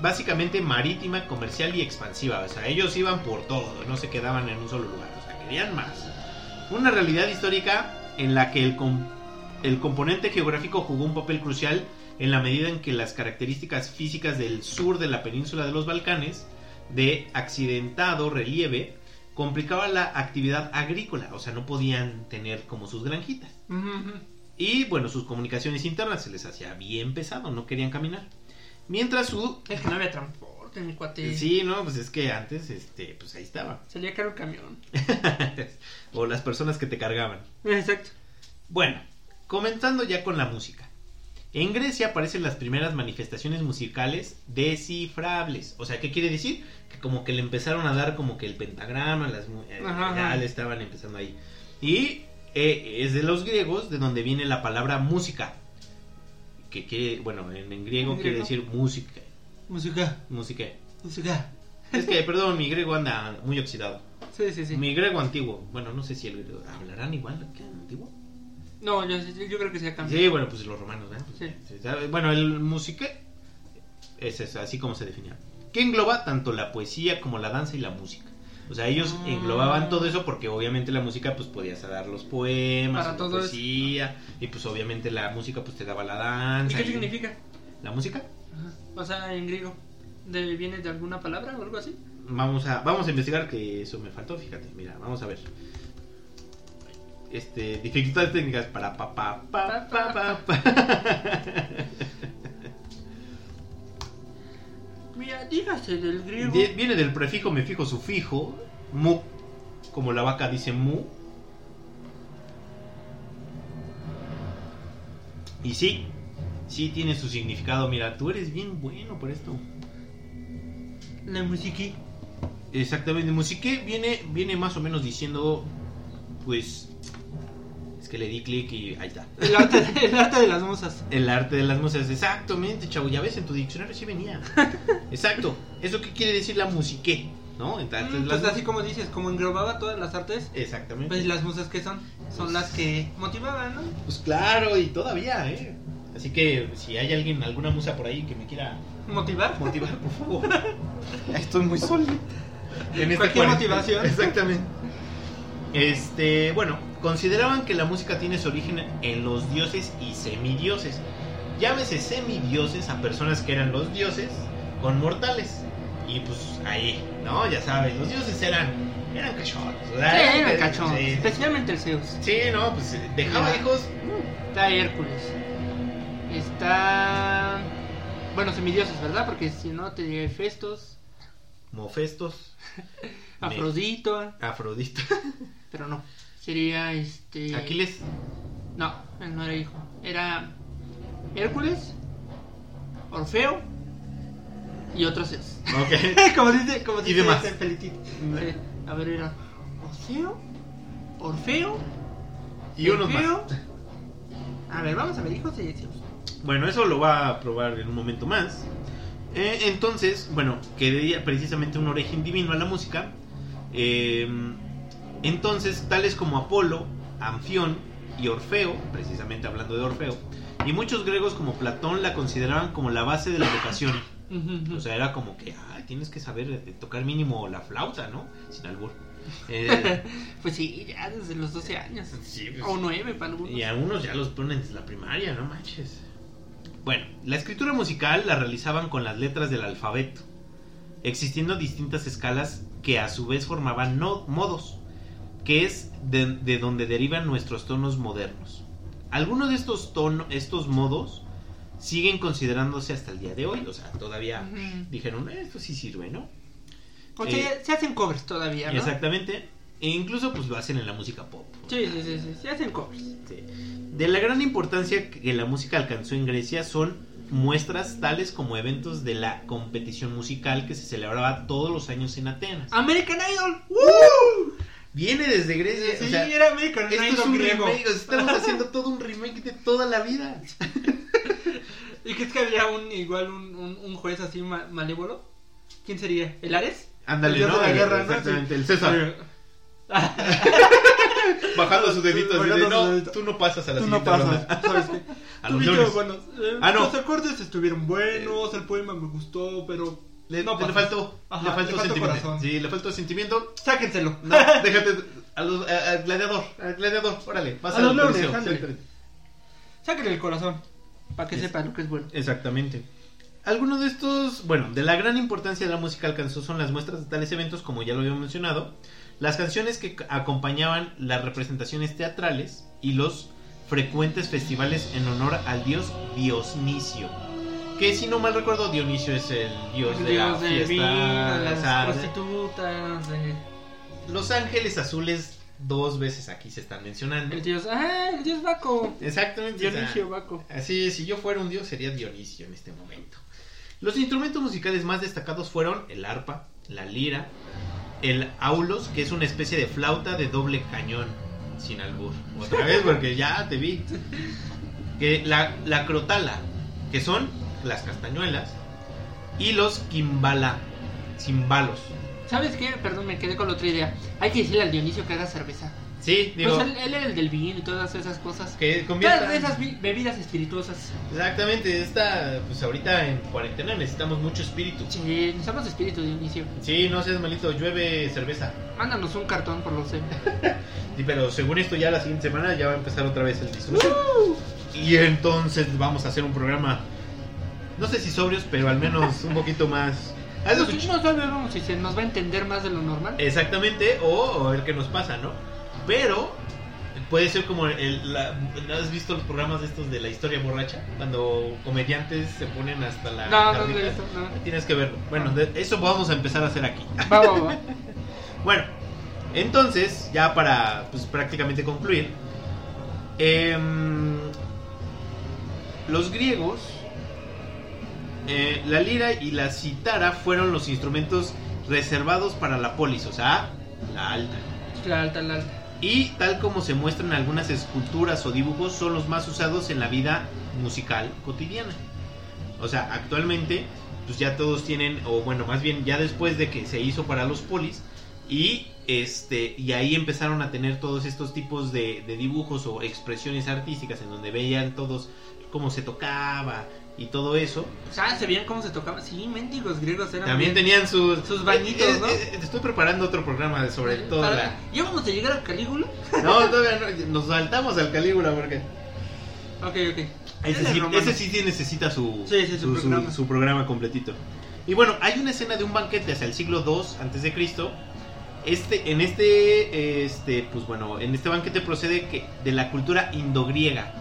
[SPEAKER 2] básicamente marítima, comercial y expansiva. O sea, ellos iban por todo, no se quedaban en un solo lugar. O sea, querían más. Una realidad histórica en la que el, com- el componente geográfico jugó un papel crucial, en la medida en que las características físicas del sur de la península de los Balcanes, de accidentado relieve, complicaba la actividad agrícola, o sea, no podían tener como sus granjitas. Y bueno, sus comunicaciones internas se les hacía bien pesado, no querían caminar. Mientras su...
[SPEAKER 3] Es que no había transporte, mi cuate.
[SPEAKER 2] Sí, no, pues es que antes, este, pues ahí estaba.
[SPEAKER 3] Salía caro el camión.
[SPEAKER 2] o las personas que te cargaban.
[SPEAKER 3] Exacto.
[SPEAKER 2] Bueno, comenzando ya con la música. En Grecia aparecen las primeras manifestaciones musicales descifrables. O sea, ¿qué quiere decir? Que como que le empezaron a dar como que el pentagrama, las eh,
[SPEAKER 3] Ajá,
[SPEAKER 2] ya
[SPEAKER 3] ajá.
[SPEAKER 2] le estaban empezando ahí. Y eh, es de los griegos de donde viene la palabra música. Que quiere, bueno, en, en griego
[SPEAKER 3] ¿En
[SPEAKER 2] quiere decir música.
[SPEAKER 3] Música,
[SPEAKER 2] Música.
[SPEAKER 3] música.
[SPEAKER 2] Es que, perdón, mi griego anda muy oxidado.
[SPEAKER 3] Sí, sí, sí.
[SPEAKER 2] Mi griego antiguo. Bueno, no sé si el griego. ¿Hablarán igual que antiguo?
[SPEAKER 3] No, yo, yo creo que se ha cambiado.
[SPEAKER 2] Sí, bueno, pues los romanos, ¿eh? Pues,
[SPEAKER 3] Sí.
[SPEAKER 2] Bueno, el musique es eso, así como se definía. Que engloba tanto la poesía como la danza y la música. O sea, ellos
[SPEAKER 3] Ah.
[SPEAKER 2] englobaban todo eso porque obviamente la música pues podías dar los poemas,
[SPEAKER 3] Para
[SPEAKER 2] la
[SPEAKER 3] eso.
[SPEAKER 2] poesía, y pues obviamente la música pues te daba la
[SPEAKER 3] ¿Y
[SPEAKER 2] danza.
[SPEAKER 3] qué
[SPEAKER 2] y-
[SPEAKER 3] significa?
[SPEAKER 2] ¿La música?
[SPEAKER 3] O sea, en griego. ¿De, ¿Viene de alguna palabra o algo así?
[SPEAKER 2] Vamos a, vamos a investigar que eso me faltó, fíjate, mira, vamos a ver. Este, dificultades técnicas para pa pa pa pa pa. pa.
[SPEAKER 3] Mira, dígase del griego.
[SPEAKER 2] Die- Viene del prefijo, me fijo, sufijo, mu, como la vaca dice mu. Y sí, sí tiene su significado. Mira, tú eres bien bueno por esto.
[SPEAKER 3] La musiquí.
[SPEAKER 2] Exactamente, musique viene, viene más o menos diciendo, pues, es que le di clic y ahí está.
[SPEAKER 3] El arte, el arte de las musas.
[SPEAKER 2] El arte de las musas, exactamente, chavo. Ya ves, en tu diccionario sí venía. Exacto. ¿Eso qué quiere decir la musique? ¿No? Entonces,
[SPEAKER 3] Mm,
[SPEAKER 2] las
[SPEAKER 3] pues así como dices, como englobaba todas las artes,
[SPEAKER 2] Exactamente.
[SPEAKER 3] pues las musas que son, son las que motivaban, ¿no?
[SPEAKER 2] Pues claro, y todavía, ¿eh? Así que si hay alguien, alguna musa por ahí que me quiera
[SPEAKER 3] Motivar.
[SPEAKER 2] motivar, por favor. Estoy muy sólido. En esta
[SPEAKER 3] Cualquier
[SPEAKER 2] cuarentena.
[SPEAKER 3] motivación.
[SPEAKER 2] Exactamente. Este, bueno, consideraban que la música tiene su origen en los dioses y semidioses. Llámese semidioses a personas que eran los dioses con mortales. Y pues ahí, ¿no? Ya sabes, los dioses eran eran cachones.
[SPEAKER 3] Sí,
[SPEAKER 2] ¿verdad?
[SPEAKER 3] eran cachón.
[SPEAKER 2] Sí,
[SPEAKER 3] Especialmente el Zeus.
[SPEAKER 2] Sí, no, pues dejaba
[SPEAKER 3] Ya.
[SPEAKER 2] hijos.
[SPEAKER 3] Está Hércules. Está. Bueno, semidioses, ¿verdad? Porque si no te diría Hefestos,
[SPEAKER 2] Mofestos,
[SPEAKER 3] Afrodito,
[SPEAKER 2] Afrodita,
[SPEAKER 3] pero no. Sería este.
[SPEAKER 2] Aquiles,
[SPEAKER 3] No, él no era hijo. Era Hércules, Orfeo y otros Zeus.
[SPEAKER 2] ok.
[SPEAKER 3] como dice, como
[SPEAKER 2] Y
[SPEAKER 3] dice
[SPEAKER 2] demás.
[SPEAKER 3] pelitito. Sí. A ver, era Orfeo, Orfeo,
[SPEAKER 2] Y unos más.
[SPEAKER 3] A ver, vamos a ver, hijos de Zeus.
[SPEAKER 2] Bueno, eso lo va a probar en un momento más. Eh, entonces, bueno, que debía precisamente un origen divino a la música. Eh, entonces, tales como Apolo, Anfión y Orfeo, precisamente hablando de Orfeo, y muchos griegos como Platón la consideraban como la base de la educación. O sea, era como que, ay, tienes que saber eh, tocar mínimo la flauta, ¿no? Sin albur. Eh,
[SPEAKER 3] pues sí, ya desde los 12 años.
[SPEAKER 2] sí, pues,
[SPEAKER 3] O 9 para algunos.
[SPEAKER 2] y a unos ya los ponen desde la primaria, no manches. Bueno, la escritura musical la realizaban con las letras del alfabeto, existiendo distintas escalas que a su vez formaban no- modos, que es de, de donde derivan nuestros tonos modernos. Algunos de estos tonos, estos modos, siguen considerándose hasta el día de hoy, o sea, todavía dijeron, "Eh, esto sí sirve, ¿no?
[SPEAKER 3] O
[SPEAKER 2] Eh,
[SPEAKER 3] se hacen covers todavía, ¿no?
[SPEAKER 2] Exactamente, e incluso pues lo hacen en la música pop.
[SPEAKER 3] Sí, sí, sí, sí, se hacen covers.
[SPEAKER 2] Sí. De la gran importancia que la música alcanzó en Grecia son muestras tales como eventos de la competición musical que se celebraba todos los años en Atenas.
[SPEAKER 3] American Idol.
[SPEAKER 2] Viene desde Grecia.
[SPEAKER 3] Sí,
[SPEAKER 2] o sea,
[SPEAKER 3] era American
[SPEAKER 2] esto es
[SPEAKER 3] Idol
[SPEAKER 2] un
[SPEAKER 3] griego.
[SPEAKER 2] remake. Estamos haciendo todo un remake de toda la vida.
[SPEAKER 3] ¿Y qué es que había un igual un, un, un juez así ma- malévolo? ¿Quién sería? ¿El Ares?
[SPEAKER 2] Ándale,
[SPEAKER 3] El
[SPEAKER 2] ¿no?
[SPEAKER 3] de la guerra, ¿no?
[SPEAKER 2] Exactamente, el César. Bajando su dedito así de,
[SPEAKER 3] Bajando su
[SPEAKER 2] no,
[SPEAKER 3] dedito.
[SPEAKER 2] tú no pasas a la
[SPEAKER 3] Tú no
[SPEAKER 2] siguiente
[SPEAKER 3] pasas,
[SPEAKER 2] ronda".
[SPEAKER 3] ¿sabes qué?
[SPEAKER 2] A los
[SPEAKER 3] eh,
[SPEAKER 2] Ah, no.
[SPEAKER 3] Acordes estuvieron buenos, el poema me gustó, pero
[SPEAKER 2] Le,
[SPEAKER 3] no
[SPEAKER 2] le faltó,
[SPEAKER 3] Ajá,
[SPEAKER 2] le faltó
[SPEAKER 3] le faltó
[SPEAKER 2] sentimiento.
[SPEAKER 3] corazón.
[SPEAKER 2] Sí, le faltó sentimiento.
[SPEAKER 3] Sáquenselo.
[SPEAKER 2] No, déjate a los- a- al gladiador, al gladiador, órale, vas
[SPEAKER 3] A los leones. Sáquenle el corazón. Para que
[SPEAKER 2] Es-
[SPEAKER 3] sepa lo que es bueno.
[SPEAKER 2] Exactamente. Algunos de estos, bueno, de la gran importancia de la música alcanzó son las muestras de tales eventos, como ya lo había mencionado, las canciones que acompañaban las representaciones teatrales y los frecuentes festivales en honor al dios Dionisio. Que si no mal recuerdo, Dionisio es el dios
[SPEAKER 3] El
[SPEAKER 2] de la
[SPEAKER 3] del
[SPEAKER 2] fiesta.
[SPEAKER 3] las prostitutas, de-
[SPEAKER 2] los ángeles azules dos veces aquí se están mencionando.
[SPEAKER 3] el dios. ¡Ah! El dios Baco.
[SPEAKER 2] Exactamente. o sea,
[SPEAKER 3] Dionisio Baco.
[SPEAKER 2] Así, si yo fuera un dios, sería Dionisio en este momento. Los instrumentos musicales más destacados fueron el arpa, la lira, el aulos, que es una especie de flauta de doble cañón, sin albur. Otra vez, porque ya te vi. Que la, la crotala, que son las castañuelas, y los quimbala, cimbalos.
[SPEAKER 3] ¿Sabes qué? Perdón, me quedé con la otra idea. Hay que decirle al Dionisio que haga cerveza.
[SPEAKER 2] Sí, digo,
[SPEAKER 3] pues él, él era el del vino y todas esas cosas.
[SPEAKER 2] que
[SPEAKER 3] Todas
[SPEAKER 2] conviertan...
[SPEAKER 3] esas bi- bebidas espirituosas.
[SPEAKER 2] Exactamente, esta, pues ahorita en cuarentena necesitamos mucho espíritu.
[SPEAKER 3] Sí, necesitamos espíritu, Dionisio.
[SPEAKER 2] Sí, no seas malito, llueve cerveza.
[SPEAKER 3] Mándanos un cartón por los
[SPEAKER 2] Sí, pero según esto ya la siguiente semana ya va a empezar otra vez el disfrute. Y entonces vamos a hacer un programa, no sé si sobrios, pero al menos un poquito más... ¿Has
[SPEAKER 3] No, no sabemos si se nos va a entender más de lo normal.
[SPEAKER 2] Exactamente, o, o el que nos pasa, ¿no? Pero puede ser como el... La, ¿Has visto los programas de estos de la historia borracha? Cuando comediantes se ponen hasta la...
[SPEAKER 3] No, no, no, eso, no.
[SPEAKER 2] Tienes que verlo. Bueno, de- eso vamos a empezar a hacer aquí.
[SPEAKER 3] Va, va, va.
[SPEAKER 2] Bueno, entonces, ya para pues, prácticamente concluir, em, los griegos, eh, la lira y la citara fueron los instrumentos reservados para la polis, o sea, la alta.
[SPEAKER 3] La alta, la alta.
[SPEAKER 2] Y tal como se muestran algunas esculturas o dibujos, son los más usados en la vida musical cotidiana. O sea, actualmente, pues ya todos tienen, o bueno, más bien ya después de que se hizo para los polis, y este, y ahí empezaron a tener todos estos tipos de, de dibujos o expresiones artísticas en donde veían todos cómo se tocaba y todo eso.
[SPEAKER 3] O sea, se veían cómo se tocaban. Sí, mendigos griegos eran.
[SPEAKER 2] También
[SPEAKER 3] bien-
[SPEAKER 2] tenían sus,
[SPEAKER 3] sus bañitos,
[SPEAKER 2] Eh, eh,
[SPEAKER 3] ¿no?
[SPEAKER 2] eh, estoy preparando otro programa sobre todo
[SPEAKER 3] Para-
[SPEAKER 2] la...
[SPEAKER 3] ¿Ya vamos a llegar a Calígula?
[SPEAKER 2] No, todavía no, nos saltamos al Calígula porque...
[SPEAKER 3] Ok, ok.
[SPEAKER 2] Ese
[SPEAKER 3] es
[SPEAKER 2] sí, ese sí sí necesita su,
[SPEAKER 3] Sí, sí, su programa.
[SPEAKER 2] su programa completito. Y bueno, hay una escena de un banquete hacia el siglo II antes de Cristo. Este, en este, este, pues bueno, en este banquete procede que de la cultura indogriega.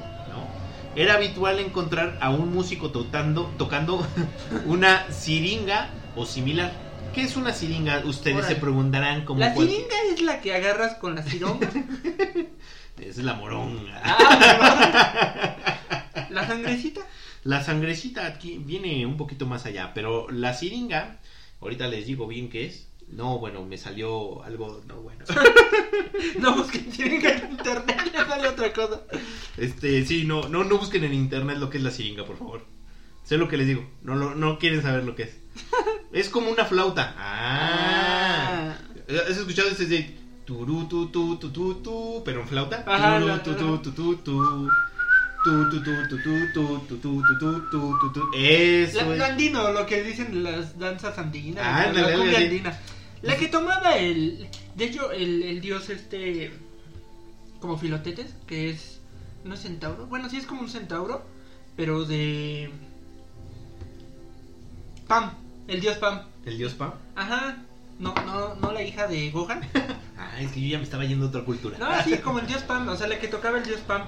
[SPEAKER 2] Era habitual encontrar a un músico tocando, tocando una siringa o similar. ¿Qué es una siringa? Ustedes
[SPEAKER 3] Órale.
[SPEAKER 2] se preguntarán como
[SPEAKER 3] La siringa es la que agarras con la sironga.
[SPEAKER 2] Es la moronga.
[SPEAKER 3] Ah. La sangrecita.
[SPEAKER 2] La sangrecita aquí viene un poquito más allá, pero la siringa, ahorita les digo bien qué es. No, bueno, me salió algo no bueno.
[SPEAKER 3] no busquen chiringa en internet, le sale otra cosa.
[SPEAKER 2] Este, sí, no, no, no busquen en internet lo que es la siringa, por favor. Sé lo que les digo, no, no, no quieren saber lo que es. es como una flauta. Ah. ¿Has escuchado ese de turu tu tu tu pero en flauta? Turu tu tu tu tu tu. Tu, tu, tu, Eso
[SPEAKER 3] La,
[SPEAKER 2] es.
[SPEAKER 3] Andino, lo que dicen las danzas andinas.
[SPEAKER 2] La,
[SPEAKER 3] la,
[SPEAKER 2] la,
[SPEAKER 3] cumbia andina. La que tomaba el. De hecho, el, el dios este. Como filotetes, que es. ¿No es centauro? Bueno, sí es como un centauro, pero de. Pam, el dios Pam.
[SPEAKER 2] ¿El dios Pam?
[SPEAKER 3] Ajá. No, no, no la hija de Gohan.
[SPEAKER 2] Ah, es que yo ya me estaba yendo a otra cultura.
[SPEAKER 3] No, sí, como el dios Pam, o sea, la que tocaba el dios Pam,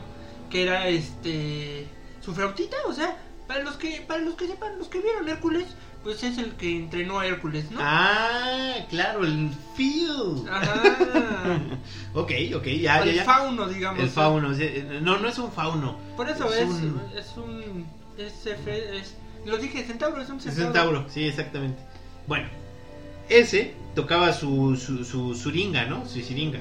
[SPEAKER 3] que era este su flautita, o sea, para los que para los que sepan, los que vieron Hércules, pues es el que entrenó a Hércules, ¿no?
[SPEAKER 2] Ah, claro, el Phil.
[SPEAKER 3] Ajá.
[SPEAKER 2] ok, ok, ya,
[SPEAKER 3] O
[SPEAKER 2] ya,
[SPEAKER 3] el
[SPEAKER 2] ya.
[SPEAKER 3] fauno, digamos.
[SPEAKER 2] El fauno. sí, eh, No, no es un fauno.
[SPEAKER 3] Por eso
[SPEAKER 2] Es
[SPEAKER 3] es
[SPEAKER 2] un-
[SPEAKER 3] es un es, es- lo dije, centauro, es un
[SPEAKER 2] Es
[SPEAKER 3] centauro.
[SPEAKER 2] centauro, sí, exactamente. Bueno, ese tocaba su, su, su suringa, ¿no? Su siringa.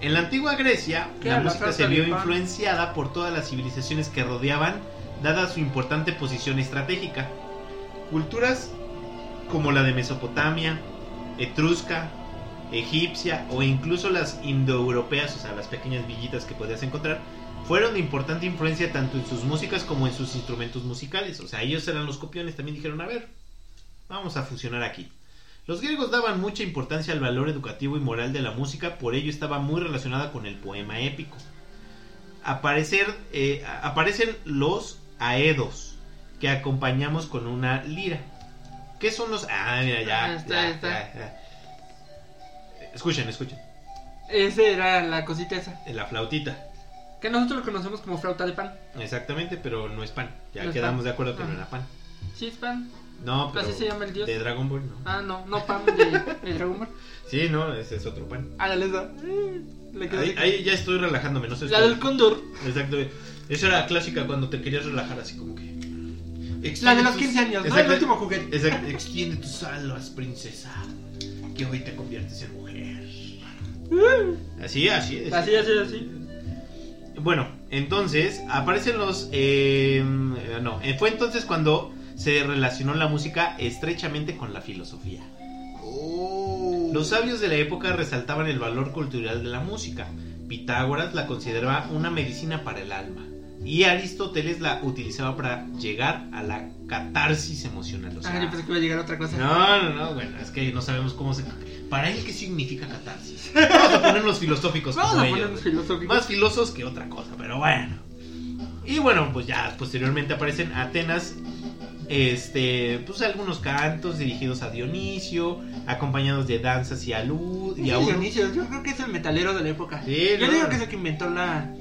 [SPEAKER 2] En la antigua Grecia,
[SPEAKER 3] ¿Qué
[SPEAKER 2] la música se vio influenciada por todas las civilizaciones que rodeaban, dada su importante posición estratégica. Culturas como la de Mesopotamia, etrusca, egipcia o incluso las indoeuropeas, o sea, las pequeñas villitas que podías encontrar, fueron de importante influencia tanto en sus músicas como en sus instrumentos musicales. O sea, ellos eran los copiones, también dijeron, a ver, vamos a fusionar aquí. Los griegos daban mucha importancia al valor educativo y moral de la música, por ello estaba muy relacionada con el poema épico. Aparecer, eh, aparecen los aedos que acompañamos con una lira. ¿Qué son los.? Ah, mira, ya.
[SPEAKER 3] Ah, está,
[SPEAKER 2] ya,
[SPEAKER 3] está.
[SPEAKER 2] ya, ya. Escuchen, escuchen.
[SPEAKER 3] Esa era la cosita esa.
[SPEAKER 2] La flautita.
[SPEAKER 3] Que nosotros lo conocemos como flauta de pan.
[SPEAKER 2] Exactamente, pero no es pan. Ya
[SPEAKER 3] No
[SPEAKER 2] quedamos
[SPEAKER 3] pan.
[SPEAKER 2] de acuerdo que no era pan.
[SPEAKER 3] Sí, es pan.
[SPEAKER 2] No, pero.
[SPEAKER 3] Así se llama el dios.
[SPEAKER 2] De Dragon Ball, no.
[SPEAKER 3] Ah, no, no pan de, de Dragon Ball.
[SPEAKER 2] Sí, no, ese es otro pan.
[SPEAKER 3] Ah, la esa. La, que
[SPEAKER 2] Ahí, ahí ya estoy relajándome, no sé.
[SPEAKER 3] la del cóndor.
[SPEAKER 2] Exacto. Esa era clásica cuando te querías relajar así como que.
[SPEAKER 3] La de los
[SPEAKER 2] tus-
[SPEAKER 3] 15 años, ¿no?
[SPEAKER 2] Exacto.
[SPEAKER 3] El último juguete.
[SPEAKER 2] Exacto. Extiende tus alas, princesa. Que hoy te conviertes en mujer. Así, así es.
[SPEAKER 3] Así, así, así.
[SPEAKER 2] Bueno, entonces aparecen los. eh, no, eh, fue entonces cuando se relacionó la música estrechamente con la filosofía.
[SPEAKER 3] Oh.
[SPEAKER 2] Los sabios de la época resaltaban el valor cultural de la música. Pitágoras la consideraba una medicina para el alma. Y Aristóteles la utilizaba para llegar a la catarsis emocional. O sea,
[SPEAKER 3] Ah, yo pensé que iba a llegar otra cosa.
[SPEAKER 2] no, no, no, bueno, es que no sabemos cómo se... Para él, ¿qué significa catarsis? Vamos a ponernos filosóficos
[SPEAKER 3] Vamos
[SPEAKER 2] como
[SPEAKER 3] a
[SPEAKER 2] ellos.
[SPEAKER 3] filosóficos.
[SPEAKER 2] Más filosos que otra cosa, pero bueno. Y bueno, pues ya posteriormente aparecen Atenas, este, pues algunos cantos dirigidos a Dionisio, acompañados de danzas y alud y
[SPEAKER 3] Sí, Dionisio, yo creo que es el metalero de la época.
[SPEAKER 2] Sí,
[SPEAKER 3] yo
[SPEAKER 2] no.
[SPEAKER 3] digo que es el que inventó la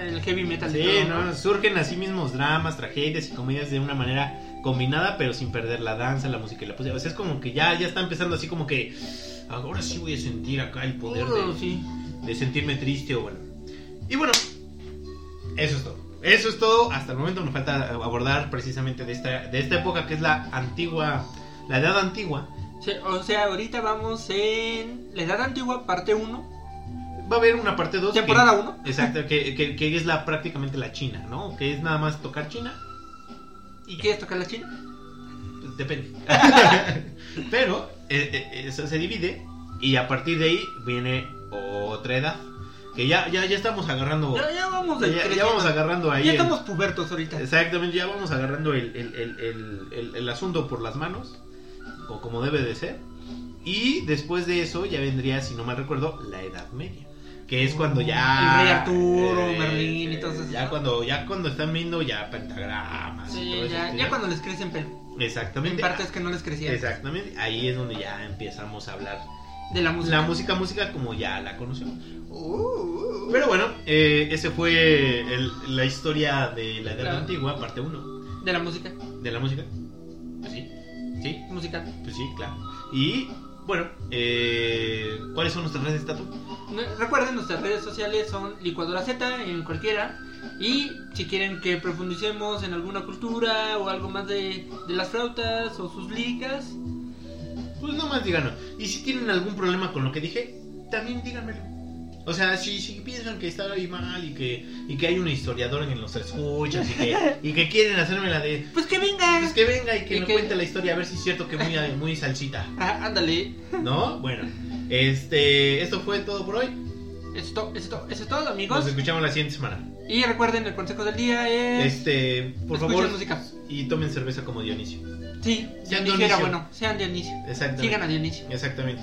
[SPEAKER 3] el heavy metal. todo,
[SPEAKER 2] ¿no? Surgen así mismos dramas, tragedias y comedias de una manera combinada, pero sin perder la danza, la música y la poesía. O sea, es como que ya, ya está empezando así como que ahora sí voy a sentir acá el poder
[SPEAKER 3] Oh,
[SPEAKER 2] de,
[SPEAKER 3] sí.
[SPEAKER 2] de sentirme triste o bueno. Y bueno, eso es todo. Eso es todo. Hasta el momento nos falta abordar precisamente de esta, de esta época que es la antigua, la edad antigua.
[SPEAKER 3] O sea, ahorita vamos en la edad antigua, parte 1.
[SPEAKER 2] Va a haber una parte 2.
[SPEAKER 3] Temporada uno.
[SPEAKER 2] Exacto, que, que, que es la prácticamente la China, ¿no? Que es nada más tocar China.
[SPEAKER 3] ¿Y quieres tocar la china?
[SPEAKER 2] Pues depende. Pero eh, eh, eso se divide y a partir de ahí viene otra edad. Que ya, ya, ya estamos agarrando.
[SPEAKER 3] Ya, ya vamos
[SPEAKER 2] ya, ya vamos agarrando ahí.
[SPEAKER 3] Ya
[SPEAKER 2] el-
[SPEAKER 3] estamos pubertos ahorita.
[SPEAKER 2] Exactamente, ya vamos agarrando el, el, el, el, el- el asunto por las manos, o como debe de ser. Y después de eso ya vendría, si no mal recuerdo, la Edad Media. Que es cuando ya...
[SPEAKER 3] El rey Arturo, Merlín y todo eso.
[SPEAKER 2] Ya cuando, ya cuando están viendo ya pentagramas. y todo
[SPEAKER 3] ya,
[SPEAKER 2] eso,
[SPEAKER 3] ya cuando les crecen pelo. En
[SPEAKER 2] Exactamente.
[SPEAKER 3] partes que no les crecían.
[SPEAKER 2] Exactamente. Ahí es donde ya empezamos a hablar.
[SPEAKER 3] De la música.
[SPEAKER 2] La música, música como ya la conocemos.
[SPEAKER 3] Uh,
[SPEAKER 2] Pero bueno, eh, ese fue el- la historia de la Edad
[SPEAKER 3] Claro.
[SPEAKER 2] Antigua, parte 1
[SPEAKER 3] de la música
[SPEAKER 2] de la música. Pues sí, sí,
[SPEAKER 3] musical.
[SPEAKER 2] pues sí, claro. Y bueno, eh, ¿cuáles son nuestras redes, Tatu?
[SPEAKER 3] No- Recuerden, nuestras redes sociales son Licuadora Z en cualquiera. Y si quieren que profundicemos en alguna cultura o algo más de, de las flautas o sus ligas,
[SPEAKER 2] Pues nomás díganos. Y si tienen algún problema con lo que dije, también díganmelo. O sea, si, si piensan que está ahí mal y que, y que hay un historiador en los escuchas y que, y que quieren hacerme la de...
[SPEAKER 3] pues que vengan.
[SPEAKER 2] Pues que venga y que
[SPEAKER 3] Y que-
[SPEAKER 2] cuente la historia a ver si es cierto que muy, muy salsita.
[SPEAKER 3] Ah, ándale.
[SPEAKER 2] ¿No? Bueno, este, esto fue todo por hoy.
[SPEAKER 3] Eso es, to- eso es todo, amigos.
[SPEAKER 2] Nos escuchamos la siguiente semana.
[SPEAKER 3] Y recuerden, el consejo del día es...
[SPEAKER 2] Este, por favor,
[SPEAKER 3] música.
[SPEAKER 2] y tomen cerveza como Dionisio.
[SPEAKER 3] Sí,
[SPEAKER 2] Sean
[SPEAKER 3] Dionisio era bueno. Sean Dionisio.
[SPEAKER 2] Exactamente.
[SPEAKER 3] Sigan a Dionisio.
[SPEAKER 2] Exactamente.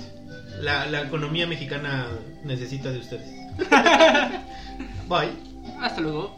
[SPEAKER 2] La, la economía mexicana necesita de ustedes. Bye.
[SPEAKER 3] Hasta luego.